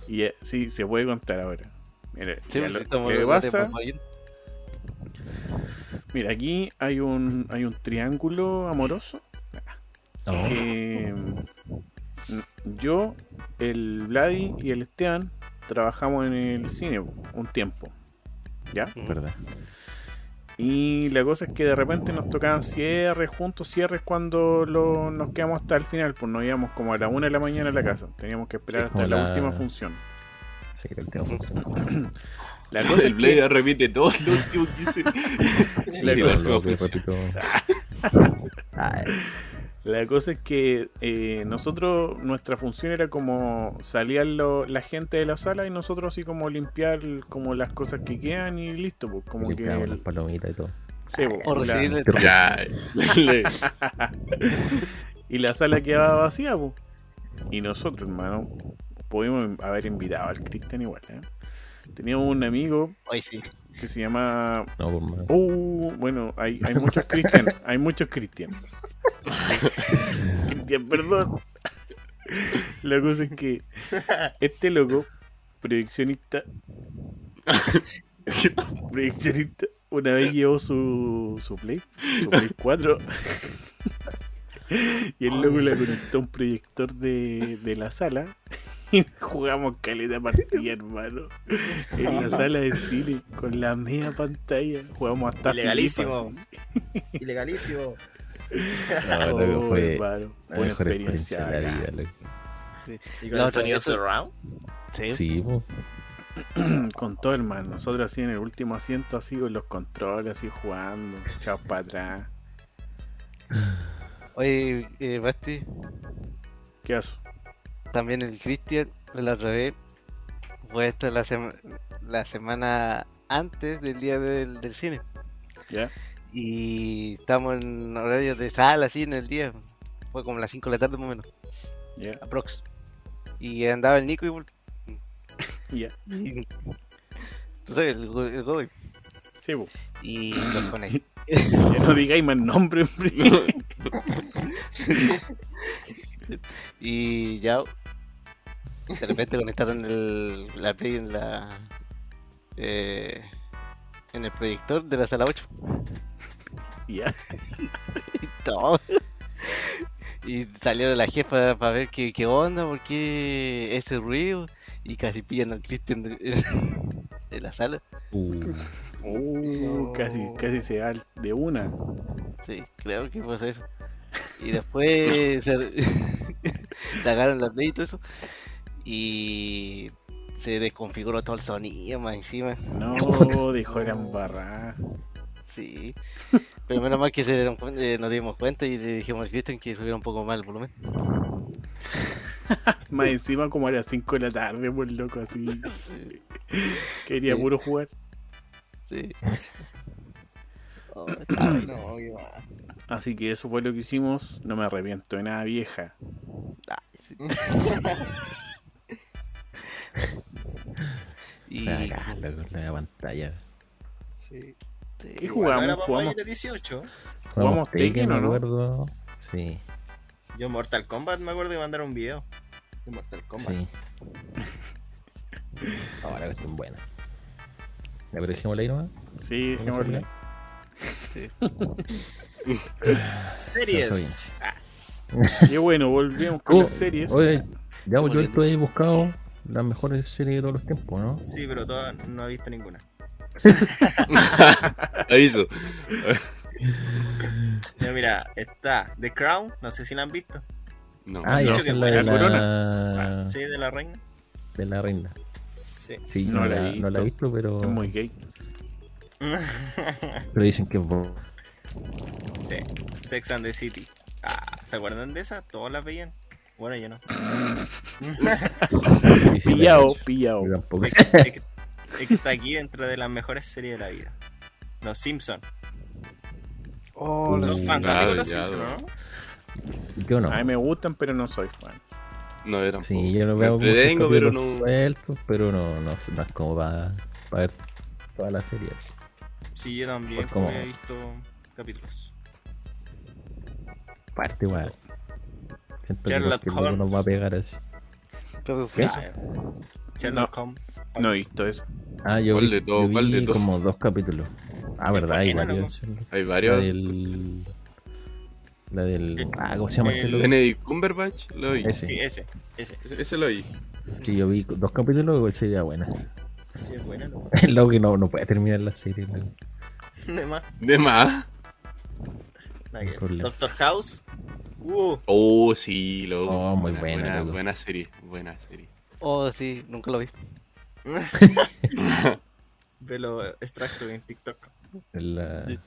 Y eh, sí, se puede contar ahora. Mira, Sí, pues, lo, lo que la pasa. Mira, aquí hay un, hay un triángulo amoroso No, que mm, yo, el Vladi y el Esteban trabajamos en el cine un tiempo. ¿Ya? Ujú. verdad. Y la cosa es que de repente nos tocaban cierres juntos, cierres cuando lo- nos quedamos hasta el final, pues nos íbamos como a la una de la mañana a la casa. Teníamos que esperar Sí, hasta la, la- última función. Sí, el tema funciona. La cosa El Blade que, repite todos los últimos. Sí, La sí, cosa- la es que eh, nosotros, nuestra función era como lo- la gente de la sala y nosotros así como limpiar como las cosas que quedan y listo, pues como que... limpiamos las el- palomitas y todo. sí, pues, O la- recibirle. Ya, le- y la sala quedaba vacía, pues. Y nosotros, hermano, pudimos haber invitado al Cristian igual, ¿eh? Teníamos un amigo Ay, sí. que se llama No, por más. Uh, bueno, hay, hay muchos Cristian, hay muchos Cristian. Cristian, perdón. La cosa es que este loco, proyeccionista, proyeccionista, una vez llevó su, su Play, su Play 4. Y el loco le conectó un proyector de, de la sala y jugamos caleta partida, hermano. En la sala de cine, con la media pantalla. Jugamos hasta Ilegalísimo. FIFA, Ilegalísimo. No, así. loco, Oh, fue hermano, la buena mejor experiencia. experiencia de la vida, loco. Y con No, el sonido surround. Sí. Sí. Con todo, hermano. Nosotros así en el último asiento, así con los controles, así jugando, echados para atrás. Oye, eh, Basti, ¿Qué haces? También el Cristian, la vez, fue esta la, sema- la semana antes del día del, del cine. ¿Ya? Y estamos en horarios de sala, así en el día. Fue como las 5 de la tarde, más o menos, ¿Ya? aprox. Y andaba el Nico igual. ¿Ya? Y, Tú sabes, el, el Godoy. Sí. Y los conecté. No digáis más nombre. Y ya de repente conectaron el, la play en la eh, en el proyector de la sala 8 ¿Ya? y todo. Y salió la jefa para ver qué, qué onda, por qué ese ruido. Y casi pillan al Christian de- en la sala. Uh, Uh, casi, casi se va de una. Sí, creo que pasó eso. Y después se la play y todo eso. Y se desconfiguró todo el sonido más encima. No, dejó la embarrada. Sí. Pero menos mal que se dieron eh, nos dimos cuenta y le dijimos al Cristian que subiera un poco más el volumen. Más encima como a las 5 de la tarde, pues loco, así. Quería Sí. puro jugar. Sí. Oh. No. Así que eso fue lo que hicimos. No me arrepiento de nada, vieja. Ay, sí. y Acá, loco, la pantalla. Sí. sí, ¿Qué jugamos? A jugamos. ir a 18. ¿Jugamos Tekken Tekken, o me no? acuerdo. Sí, Yo Mortal Kombat me acuerdo de mandar un video. De Mortal Kombat. sí. Ahora que estén buenas. ¿Le aprovechamos la nomás? Sí, ¿Vamos a dejémosle. Series. Eso Ah, Qué bueno, volvemos con Oh, las series. Oye, ya pues, yo Volviendo. esto he buscado las mejores series de todos los tiempos, ¿no? sí, pero todas no he visto ninguna. Aviso. Ya, mira, está The Crown, no sé si la han visto. No. Ah, que es la de la, Sí, de la reina. de la reina. Sí. Sí, No no, la he la, no la he visto, pero, Es muy gay. pero dicen que es sí. Sex and the City. Ah, ¿se acuerdan de esa? Todos las veían. Bueno, yo no. sí, sí, Pillao, pillao. Es que, es que- es que está aquí dentro de las mejores series de la vida. Los Simpsons. Oh, Son Uh, fanáticos de los Simpsons. Yo no. A mí me gustan, pero no soy fan. No, tampoco. Sí, yo lo veo como entretengo, pero no. sueltos, pero no, no, no es como para ver toda la serie. Sí, yo también Pues como- he visto capítulos. Parte igual. Siento que Sherlock cualquier loco nos Holmes. va a pegar así. Propio ¿Qué? Friso. Ah, Sherlock Holmes. No he visto eso. Ah, yo ¿Cuál vi, de todo? yo ¿Cuál de vi todo? como dos capítulos. Ah, verdad, igual. loco. yo Sherlock. Hay La varios. del. La del. Ah, ¿cómo se llama este El- loco? Benedict Cumberbatch lo oí. Ese. Sí, ese. Ese. Ese, ese lo oí. Sí, yo vi dos capítulos, igual sería buena. Sí, es buena, ¿no? El loco que no, no puede terminar la serie. loco. De más. De más. Nada que-. Doctor House. Uh, Oh, sí, lo Oh, muy buena, buena, serie. Buena serie. Oh, sí, nunca lo vi. velo extracto en TikTok. Es la, es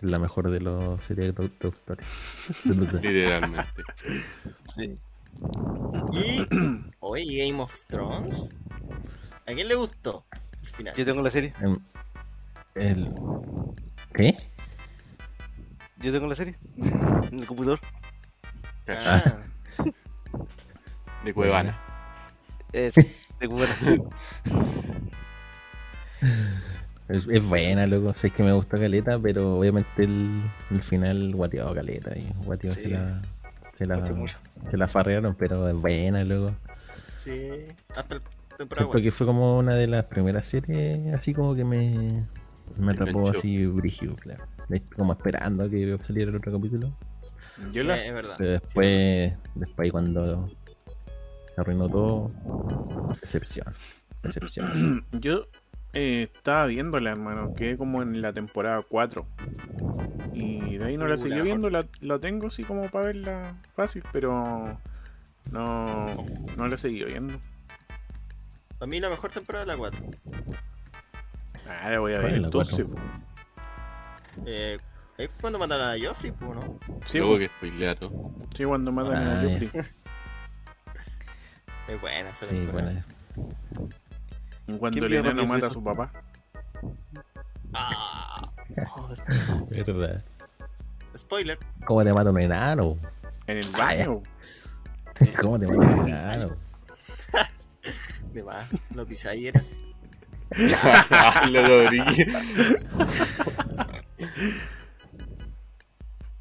la mejor de los series de los- Literalmente. Sí. Y. Oye, Game of Thrones. ¿A quién le gustó el final? Yo tengo la serie. Em, El... ¿Qué? Yo tengo la serie. En el computador. Ah, De Cuevana. Sí, de cubana. Es, es buena, loco. Sé que me gusta Caleta, pero obviamente el, el final guateado Caleta. Y guateado Sí. se la, se, la, se la farrearon, pero es buena, loco. sí. Hasta el temporada que fue como una de las primeras series así como que me, me atrapó así brígido, claro. De- Como esperando a que saliera el otro capítulo. Yo la, Eh, es verdad. Pero después, después ahí cuando se arruinó todo, decepción. Decepción. yo eh, estaba viéndola, hermano. Quedé como en la temporada 4. Y de ahí no la Uh, seguí viendo. La, la tengo así como para verla fácil, pero no, no la seguí viendo. Para mí la mejor temporada es la 4. Ah, la voy a ¿Cuál ver entonces. cuatro? Eh, es cuando matan a Joffrey, pues, ¿no? Sí, Luego que spoilear todo. sí, cuando matan a Ah, Joffrey. Es buena esa Sí, buena. Cuando ¿Quién el enano mata a su papá. Ah, Verdad. spoiler. ¿Cómo te mata un enano? En el Ah, baño. ¿Cómo te mata un enano? De más, lo pisáis era. Lo logré.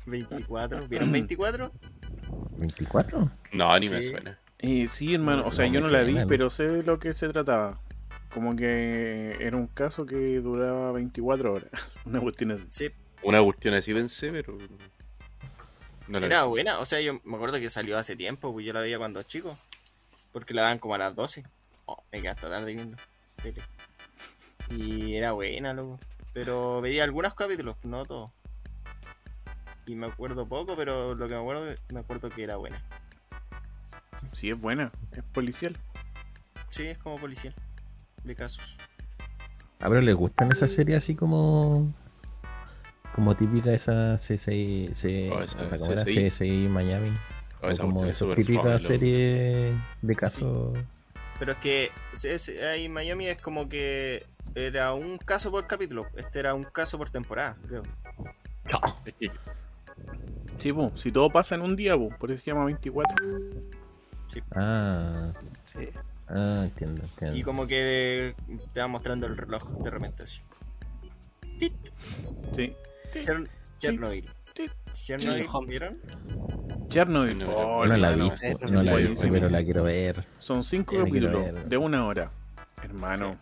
24. ¿Vieron 24? ¿24? No, ni me suena. Eh, sí, hermano. O sea, No yo no la vi, pero sé de lo que se trataba. Como que era un caso que duraba 24 horas. Una cuestión así. Sí, Una cuestión así pensé, pero. No era vi. buena. O sea, yo me acuerdo que salió hace tiempo, pues yo la veía cuando chico. Porque la daban como a las 12. Oh, me quedé hasta tarde viendo. Y era buena, loco. Pero veía algunos capítulos, no todos. Y me acuerdo poco, pero lo que me acuerdo, me acuerdo que era buena. Sí, es buena. Es policial. Sí, es como policial. De casos. A ver, ¿les gustan esas series así como. como típica esa CSI. C, Oh. CSI. CSI Miami? Oh, o esa como esas típicas series de casos. Pero es que en Miami es como que era un caso por capítulo. Este era un caso por temporada, creo. Sí, po. Si todo pasa en un día, po. Por eso se llama 24. Ah, Sí. ah, entiendo, entiendo. Y como que te va mostrando el reloj de repente así. Tit, Sí. Chern- Chernobyl. Tit. Chernobyl. Chernobyl. Oh, no la vi, no la vi, pero la quiero ver. Son cinco la capítulos de una hora. Hermano.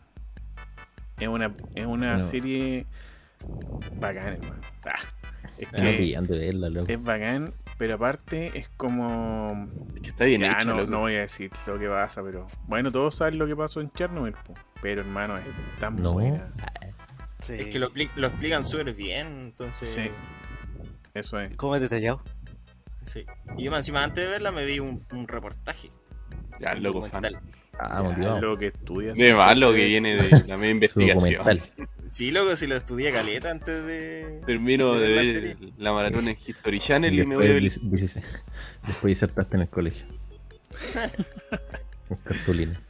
Es una, es una No. serie bacán, hermano. Ah, es que verla, es bacán, pero aparte es como. Es que está bien Ya, hecho, no, loco. no voy a decir lo que pasa, pero. Bueno, todos saben lo que pasó en Chernobyl, pero hermano, es tan No. buena. Sí. Es que lo, expli- lo explican súper bien, entonces. Sí. Eso es. ¿Cómo es detallado? sí. Y yo encima antes de verla me vi un, un reportaje. Ya, loco, fan. Ah, motivado. lo que estudias. De más lo que es- viene de la media investigación. Sí, loco, si lo estudié caleta antes de. Termino de de ver la serie. la maratón en History Channel Y y me voy a ver. después, disertaste en el colegio. Con cartulina.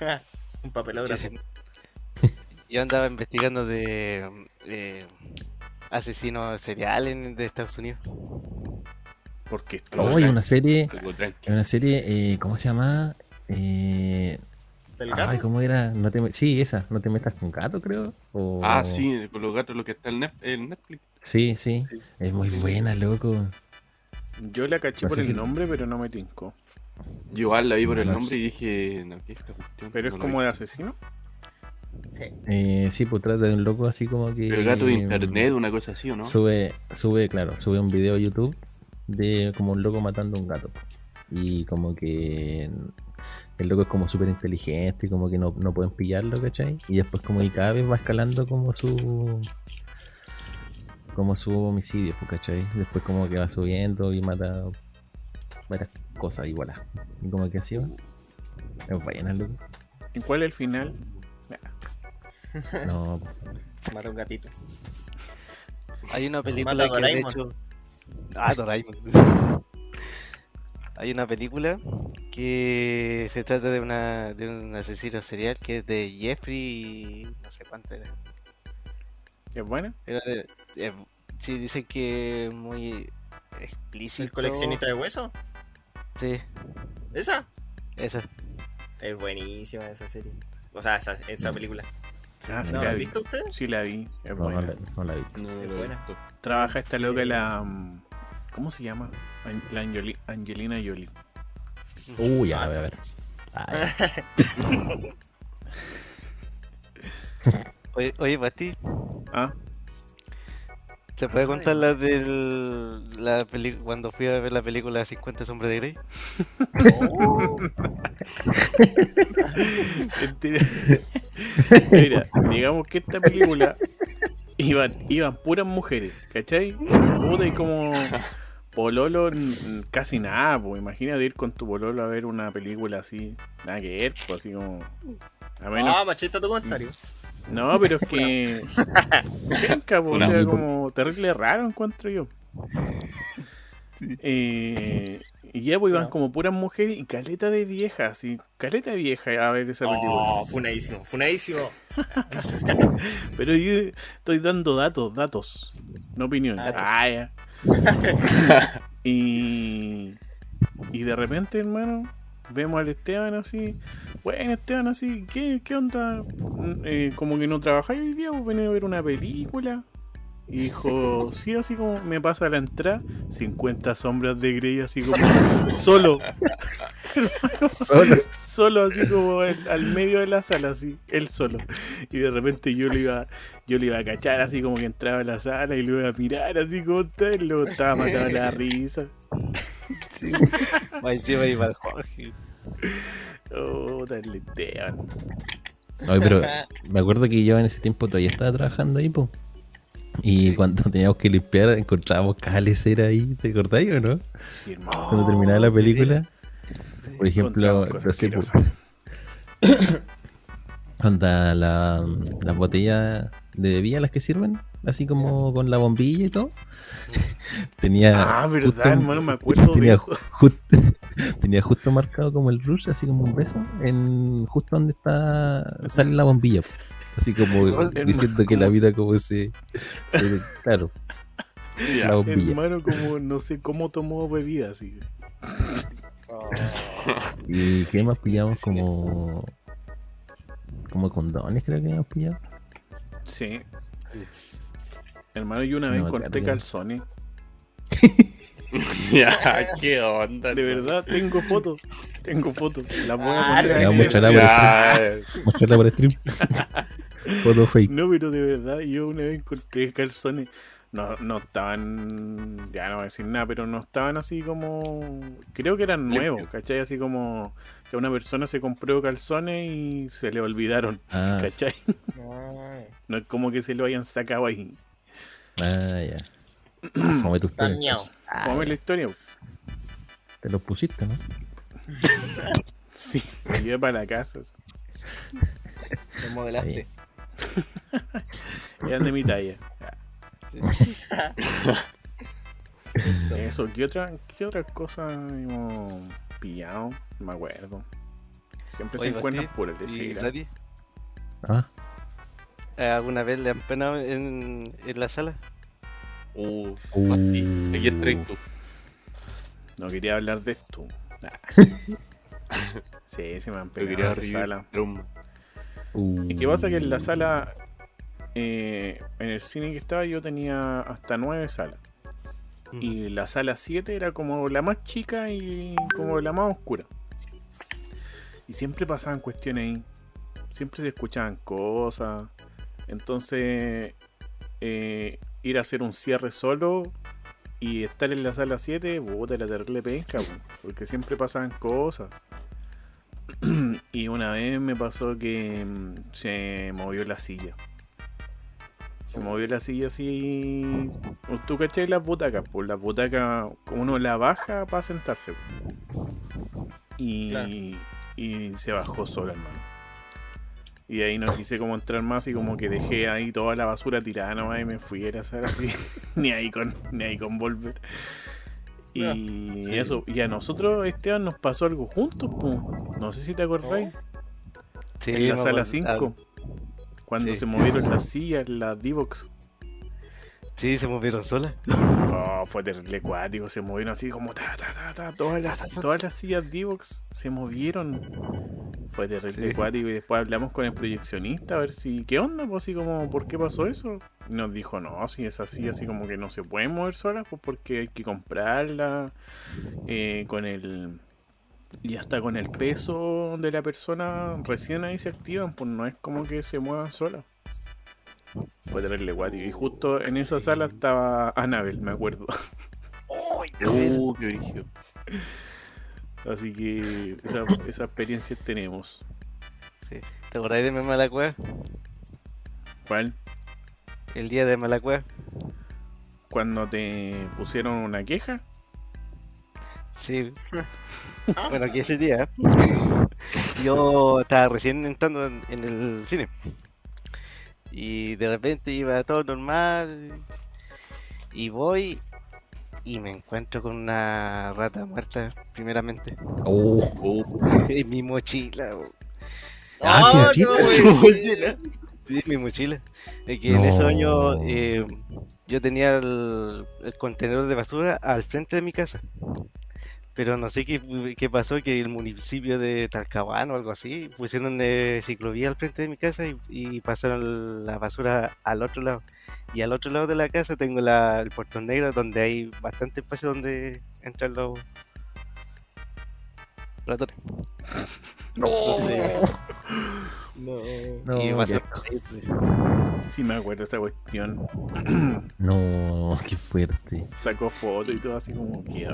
un papelógrafo. Yo andaba investigando de eh, asesinos seriales en- de Estados Unidos. Porque estoy. Oh, hay una serie, una serie, eh, ¿cómo se llama? Eh, ¿Del ay, gato? ¿cómo era? No te sí, esa, no te metas con gato, creo. o- Ah, sí, con los gatos, lo que está en Net- en Netflix. Sí, sí, es muy buena, loco. Yo la caché No por el si- nombre, pero no me tincó. Yo igual la vi por el No nombre sé. y dije, no, ¿qué es esta cuestión? Pero es como de asesino. Sí. Eh, sí, pues trata de un loco así como que... El gato de internet, una cosa así, ¿o no? Sube, sube, claro, sube un video a YouTube de como un loco matando a un gato. Y como que el loco es como súper inteligente y como que no, no pueden pillarlo, ¿cachai? Y después como que cada vez va escalando como su como su homicidio, pues, ¿cachai? Después como que va subiendo y mata varias cosas igual. Y como que así va. Es buena, loco. ¿Y cuál es el final? No, Mata a un gatito. Hay una película Mata que de Doraemon. hecho. Ah, Doraemon. Hay una película que se trata de una de un asesino serial que es de Jeffrey no sé cuánto era. ¿Es buena? Era de- eh, sí, dicen que es muy explícito. ¿El coleccionista de hueso? Sí, ¿Esa? esa. Es buenísima esa serie. O sea, esa, esa película. Ah, sí ¿No la vi. visto usted? Sí la vi. Es no, no, buena. la, no la vi. No, Es buena. Trabaja esta loca la. ¿Cómo se llama? La Angelina Jolie. Uy, ya, a ver, a ver. Oye, oye Basti, Ah, ¿se puede contar la del la peli cuando fui a ver la película 50 sombras de Grey? mentira. Mira, digamos que esta película iban, iban puras mujeres, ¿cachai? Puta, y como pololo casi nada, pues imagínate ir con tu pololo a ver una película así, nada que ver, pues así como... A menos Ah, machista tu comentario. No, pero es que. Penca, po, o sea, como terrible raro encuentro yo. Eh, y ya pues iban como puras mujeres y caleta de viejas, y caleta de viejas a ver esa película. Oh, funadísimo, funadísimo. Pero yo estoy dando datos, datos, no opiniones. Datos. Ah, ya. y, y de repente, hermano, vemos al Esteban así. Bueno, Esteban así, ¿qué, qué onda? Mm, eh, como que no trabajáis hoy día, vos venís a ver una película. Y dijo, sí, así como me pasa la entrada, 50 sombras de Grey, así como solo, Solo. solo así como al, al medio de la sala, así, él solo. Y de repente yo le iba, yo le iba a cachar así como que entraba a la sala y lo iba a mirar así como está, y luego estaba matando la risa. Encima iba el Jorge. Oh, dale. Oye, pero me acuerdo que yo en ese tiempo todavía estaba trabajando ahí, po. Y cuando teníamos que limpiar, encontrábamos cada lecera ahí, ¿te acordáis o no? Sí, hermano. Cuando terminaba la película. Por ejemplo, no sé, la, las botellas de bebida, las que sirven, así como con la bombilla y todo. Tenía. Ah, verdad, hermano, me acuerdo de tenía, eso. ju- tenía justo marcado como el rush, así como un beso, en justo donde está sale la bombilla. Así como diciendo que la ¿cómo se- vida como se, se- claro, Ya. la bombilla. Hermano, como no sé cómo tomó bebida así. Oh. ¿Y qué más pillamos como. como condones, creo que hemos pillado? Sí. Hermano, yo una No vez encontré acuerdo. calzones. ya, qué onda. De verdad, tengo fotos. Tengo fotos. Las voy a Ah, poner Mostrarla por stream. Foto fake. No, pero de verdad, yo una vez encontré calzones. No, no estaban. Ya no voy a decir nada, pero no estaban así como. Creo que eran nuevos, ¿cachai? Así como que una persona se compró calzones y se le olvidaron, Ah, ¿cachai? No es como que se lo hayan sacado ahí. ah, ya. Fome tu historia. Dañado. Fome la historia. Te lo pusiste, ¿no? Sí, me llevé para la casa. Te modelaste. Eran de mi talla. Eso, ¿qué otra, qué otras cosas hemos pillado? No me acuerdo. Siempre Oye, se encuentran Basti, por el ¿Y decir. nadie? Ah, ¿Alguna vez le han penado en, en la sala? Uh, Uh. Basti, aquí entré tú. No quería hablar de esto. Ah. Sí, se me han pegado en la sala. Uh. ¿Y qué pasa? Que en la sala, eh, en el cine que estaba, yo tenía hasta nueve salas. Y la sala 7 era como la más chica y como la más oscura. Y siempre pasaban cuestiones ahí. Siempre se escuchaban cosas. Entonces, eh, ir a hacer un cierre solo y estar en la sala 7, puta, era terrible penca, po, porque siempre pasaban cosas. y una vez me pasó que mm, se movió la silla. Se movió la silla así. ¿Tú cachai las butacas? Pues las butacas, uno la baja para sentarse. po. Y, Claro. y se bajó solo, hermano. Y ahí no quise como entrar más y como que dejé ahí toda la basura tirada nomás y me fui a la sala así. ni ahí con, ni ahí con volver. Y eso, y a nosotros, Esteban, nos pasó algo juntos. No sé si te acordáis. Sí, en la sala acuerdo. 5. Cuando sí. se movieron las sillas, las D-Box. Ah, sí, se movieron solas. Oh, fue terrible acuático, se movieron así como ta ta ta ta, todas las, todas las sillas D-Box se movieron. Fue terrible Sí. y después hablamos con el proyeccionista a ver si, ¿qué onda? Pues así como, ¿por qué pasó eso? Nos dijo, no, si es así, así como que no se pueden mover solas, pues porque hay que comprarla eh, con el... Y hasta con el peso de la persona recién ahí se activan, pues no es como que se muevan solas. Fue terrible acuático. Y justo en esa sala estaba Annabel, me acuerdo. Uh, qué brígido. Así que esa, esa experiencia tenemos. ¿Te acordás de mi mala cueva? ¿Cuál? El día de mala cueva. Cuando te pusieron una queja. Sí. bueno, que ese día yo estaba recién entrando en, en el cine. Y de repente iba todo normal. Y voy y me encuentro con una rata muerta, primeramente. Oh. Uh, En mi mochila. Ah, no, ser. Sí, mi mochila. Es que en ese No. año eh, yo tenía el, el contenedor de basura al frente de mi casa. Pero no sé qué, qué pasó, que el municipio de Talcahuano o algo así pusieron eh, ciclovía al frente de mi casa y, y pasaron la basura al otro lado. Y al otro lado de la casa tengo la, el portón negro donde hay bastante espacio donde entran los ratones. Entonces, No. No, y. Sí me acuerdo de esa cuestión. no, qué fuerte. Sacó foto y todo así como que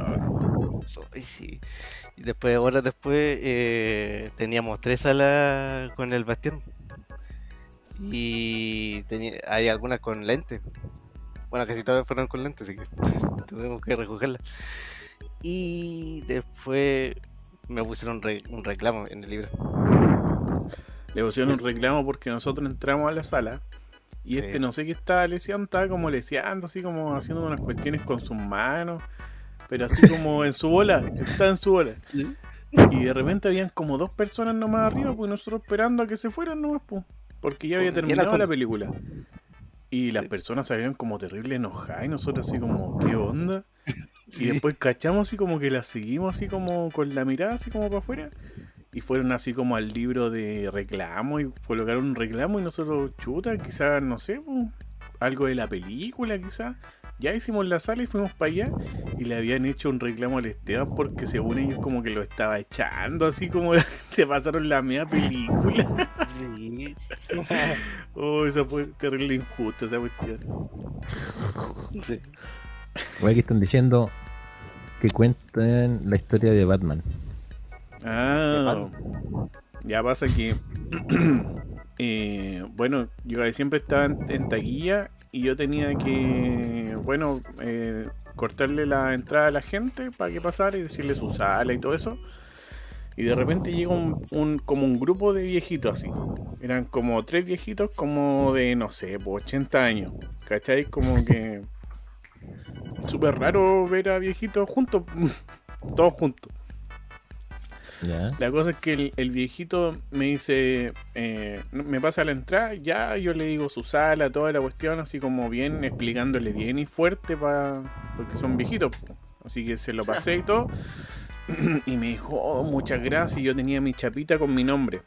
sí. Y después, horas después, eh, teníamos tres salas con el bastión. Y tenía, hay algunas con lentes. Bueno, casi todas fueron con lentes, así que tuvimos que recogerlas. Y después me pusieron re- un reclamo en el libro. Le pusieron un reclamo porque nosotros entramos a la sala y este Sí. no sé qué estaba leseando, estaba como leseando, así como haciendo unas cuestiones con sus manos, pero así como en su bola, estaba en su bola. Y de repente habían como dos personas nomás arriba, pues nosotros esperando a que se fueran nomás, pues, porque ya había y era terminado la película. Y las personas salieron como terrible enojadas y nosotros así como, ¿qué onda? Y después cachamos así como que la seguimos así como con la mirada así como para afuera. Y fueron así como al libro de reclamo y colocaron un reclamo y nosotros, chuta, quizás, no sé, algo de la película quizás. Ya hicimos la sala y fuimos para allá y le habían hecho un reclamo al Esteban porque según ellos como que lo estaba echando, así como se pasaron la media película. Sí. Oh, eso fue terrible injusto esa cuestión. Sí. Que están diciendo que cuenten la historia de Batman. Ah, ya pasa que, eh, bueno, yo siempre estaba en, en taquilla y yo tenía que, bueno, eh, cortarle la entrada a la gente para que pasara y decirle su sala y todo eso. Y de repente llega un, un- como un grupo de viejitos así. Eran como tres viejitos como de, no sé, pues 80 años. ¿Cachai? Como que... Súper raro ver a viejitos juntos. Todos juntos. La cosa es que el, el viejito me dice, eh, me pasa la entrada, ya yo le digo su sala, toda la cuestión, así como bien, explicándole bien y fuerte, pa, porque son viejitos. Así que se lo pasé y todo. Y me dijo, oh, muchas gracias, y yo tenía mi chapita con mi nombre.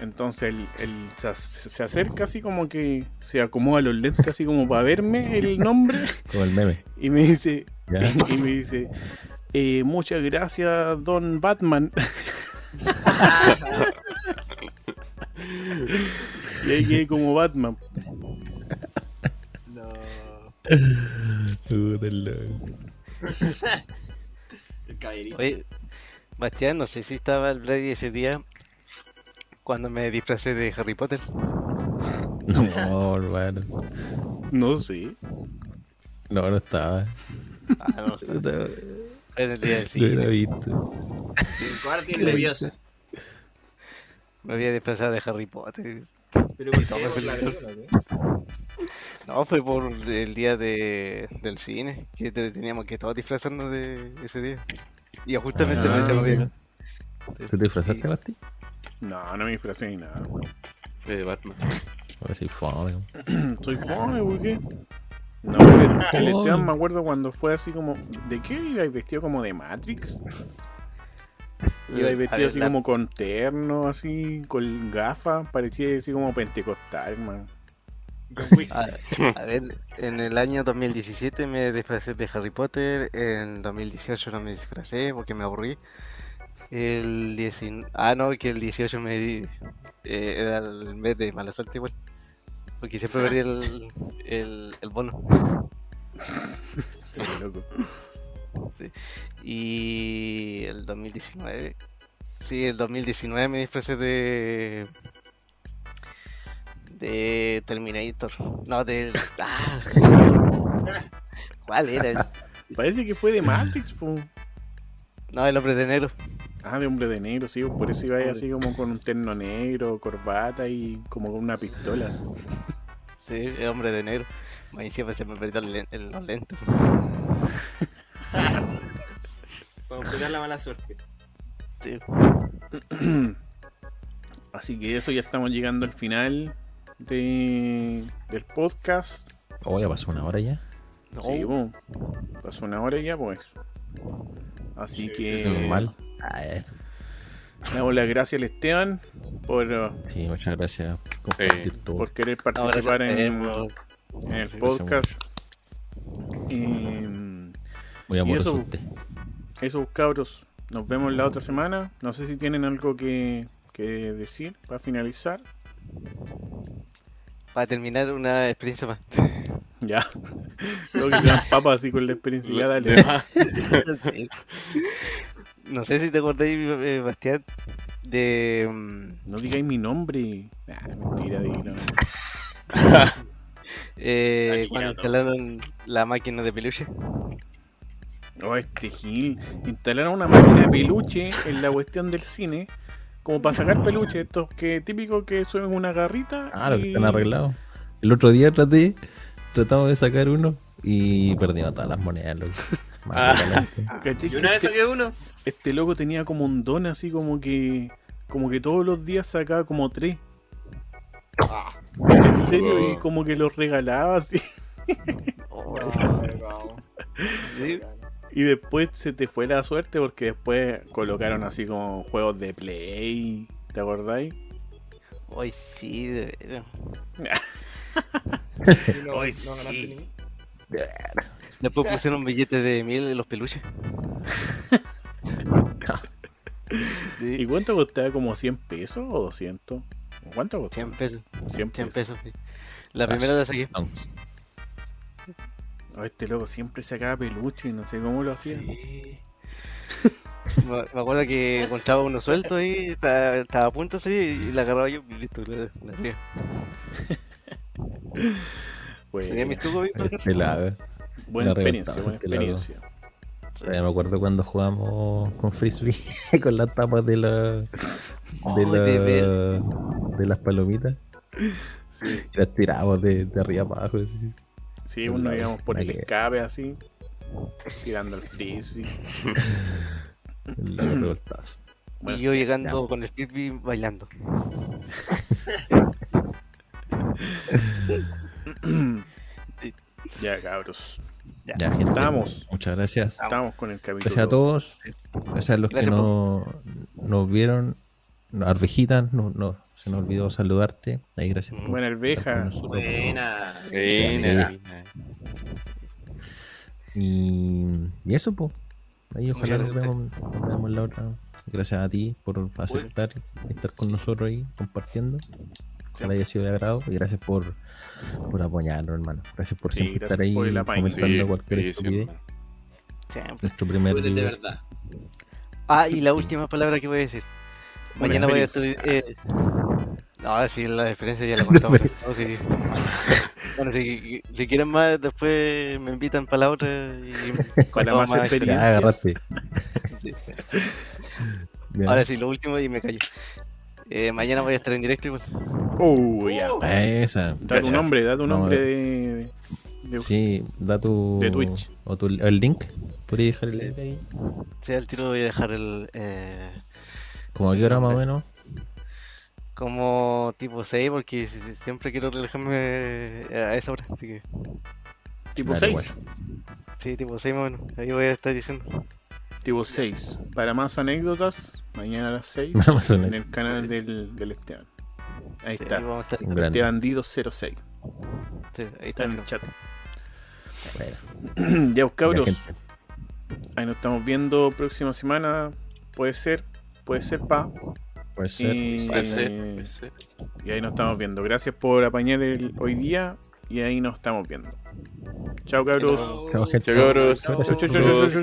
Entonces él, él se, ac- se acerca así como que se acomoda los lentes así como para verme el nombre Como el meme. y me dice, ¿Ya? y me dice, eh, muchas gracias, don Batman. y ahí quedé como Batman. No. El. Oye, Bastián, no sé si estaba el Brady ese día cuando me disfracé de Harry Potter. No, hermano. No sé. No, no estaba. Ah, no sé. No, Fue en el día del lo hubiera cine. visto. Guardia nerviosa. Me había disfrazado de Harry Potter. Pero la ¿no? No, fue por el día de, del cine, que te- teníamos que todos disfrazarnos de ese día. Y justamente Ah, me. ¿Tú te disfrazaste. Basti? No, no me disfracé ni nada. Fue de Batman. Ahora sí, fome. Soy fome, ¿por qué? No, el. Esteban me acuerdo cuando fue así como. ¿De qué ibais vestido como de Matrix? Ibais A vestido así como con terno, así, con gafas. Parecía así como pentecostal, whisky. A, a ver, en el año 2017 me disfracé de Harry Potter, en 2018 no me disfracé porque me aburrí. El 19... Ah, no, que el 18 me di... eh, era el mes de mala suerte igual. Porque siempre perdí el, el, el bono. Qué loco. Y el 2019... Sí, el 2019 me disfracé de... De Terminator. No, de... Ah. ¿Cuál era? Parece que fue de Matrix, po. No, el hombre de negro. Ah, de hombre de negro, sí, por eso iba ahí así como con un terno negro, corbata y como con una pistola. así. Sí, el hombre de negro. Ahí siempre se me perdió el los lentes. Para completar la mala suerte. Sí. Así que eso ya estamos llegando al final de, del podcast. Oh, ya pasó una hora ya. No, Sí, pasó una hora ya, pues. Así Sí, que Eso es normal. Eh. le damos las gracias al Esteban por, uh, Sí, muchas gracias por todo. por querer participar en, en el podcast. Y Muy y eso- usted. eso, cabros. Nos vemos la otra semana. No sé si tienen algo que, que decir para finalizar. Para terminar, una experiencia más. Ya. Tengo que papas así con la experiencia. Ya, dale. No sé si te acordáis, eh, Bastián, de. mm, No digáis mi nombre. Ah, mentira, dilo. eh, cuando instalaron la máquina de peluche. Oh, este Gil. Instalaron una máquina de peluche en la cuestión del cine. Como para sacar peluche. Estos que típico que suben una garrita. Ah, lo que y- están arreglados. El otro día traté, tratamos de sacar uno y perdimos todas las monedas, loco. ¿Cachai? Y una vez Que saqué uno. Este, loco tenía como un don así como que. Como que todos los días sacaba como tres. Ah. En serio, Oh. y como que los regalaba así. Oh, sí. Y después se te fue la suerte porque después colocaron así como juegos de play. ¿Te acordáis? Hoy sí, de veras. Y no- Hoy no sí. Después pusieron billetes de miel en los peluches. ¿Y cuánto costaba? ¿Como 100 pesos o 200? ¿Cuánto costaba? 100 pesos. 100 100 pesos. pesos. sí. La primera la saqué. Oh, este loco siempre sacaba peluche y no sé cómo lo hacía. Sí. me, acuerdo que encontraba uno suelto ahí, estaba, estaba a punto de salir y la agarraba yo y listo, la, la hacía. Pues, Tenía Es ¿viste? pelada. buena experiencia, buena experiencia. Todavía me acuerdo cuando jugamos con Frisbee con las tapas de la de, Oh, la- de las palomitas. Sí, Y las tirábamos de, de arriba para abajo. Así. sí uno íbamos por el escape así, tirando el frisbee. El revoltazo. Bueno, y yo llegando ya. con el frisbee bailando. ya cabros, Ya. Ya, gente. Estamos. Muchas gracias. estamos con el capítulo. Gracias a todos. Gracias a los Gracias que no, nos vieron. No, Arvejita, no, no, se nos olvidó saludarte. Ahí, gracias por Buena arveja. nosotros. Buena. Buena. Y, y eso, pues. Ahí ojalá nos veamos, nos veamos la otra. Gracias a ti por aceptar estar con nosotros ahí compartiendo. Ojalá haya sido de agrado y gracias por, por apoyarnos, hermano. Gracias por Sí, siempre gracias estar ahí por apaño. comentando Sí, cualquier sí, estupidez. Nuestro primer eres de video. verdad. Ah, y la última palabra que voy a decir. Mañana voy a experiencia. estudiar. Eh... No, sí, la experiencia ya la contamos. No, sí. Bueno, si, si quieren más, después me invitan para la otra. Y Para contamos más experiencia. Agarraste. Sí. Ya. Ahora sí, lo último y me callo. Eh, mañana voy a estar en directo igual. Uh, ya. Esa. Da tu nombre, da tu No, nombre eh. de, de- Sí, da tu. De Twitch. O tu, el link. ¿Podrías dejar el link ahí? Sí, al tiro voy a dejar el. Eh, Como a qué hora más o menos. como tipo 6, porque si- si- siempre quiero relajarme eh, a esa hora. Así que, tipo Dale, 6. sí, tipo 6 más o menos. Ahí voy a estar diciendo. Tipo 6. Para más anécdotas, mañana a las 6 Más o en el canal del, del Esteban. Ahí Sí, está. ahí vamos a estar. Un grande. Estebandido06. Sí, ahí Está está. en el chat. Bueno, ya, pues, cabros. Ahí nos estamos viendo próxima semana. Puede ser. Puede ser, pa. Puede ser. Y, Puede ser, puede ser. y ahí nos estamos viendo. Gracias por apañar el hoy día. Y ahí nos estamos viendo. Chao, cabros. Chao, gente. Chao, cabros.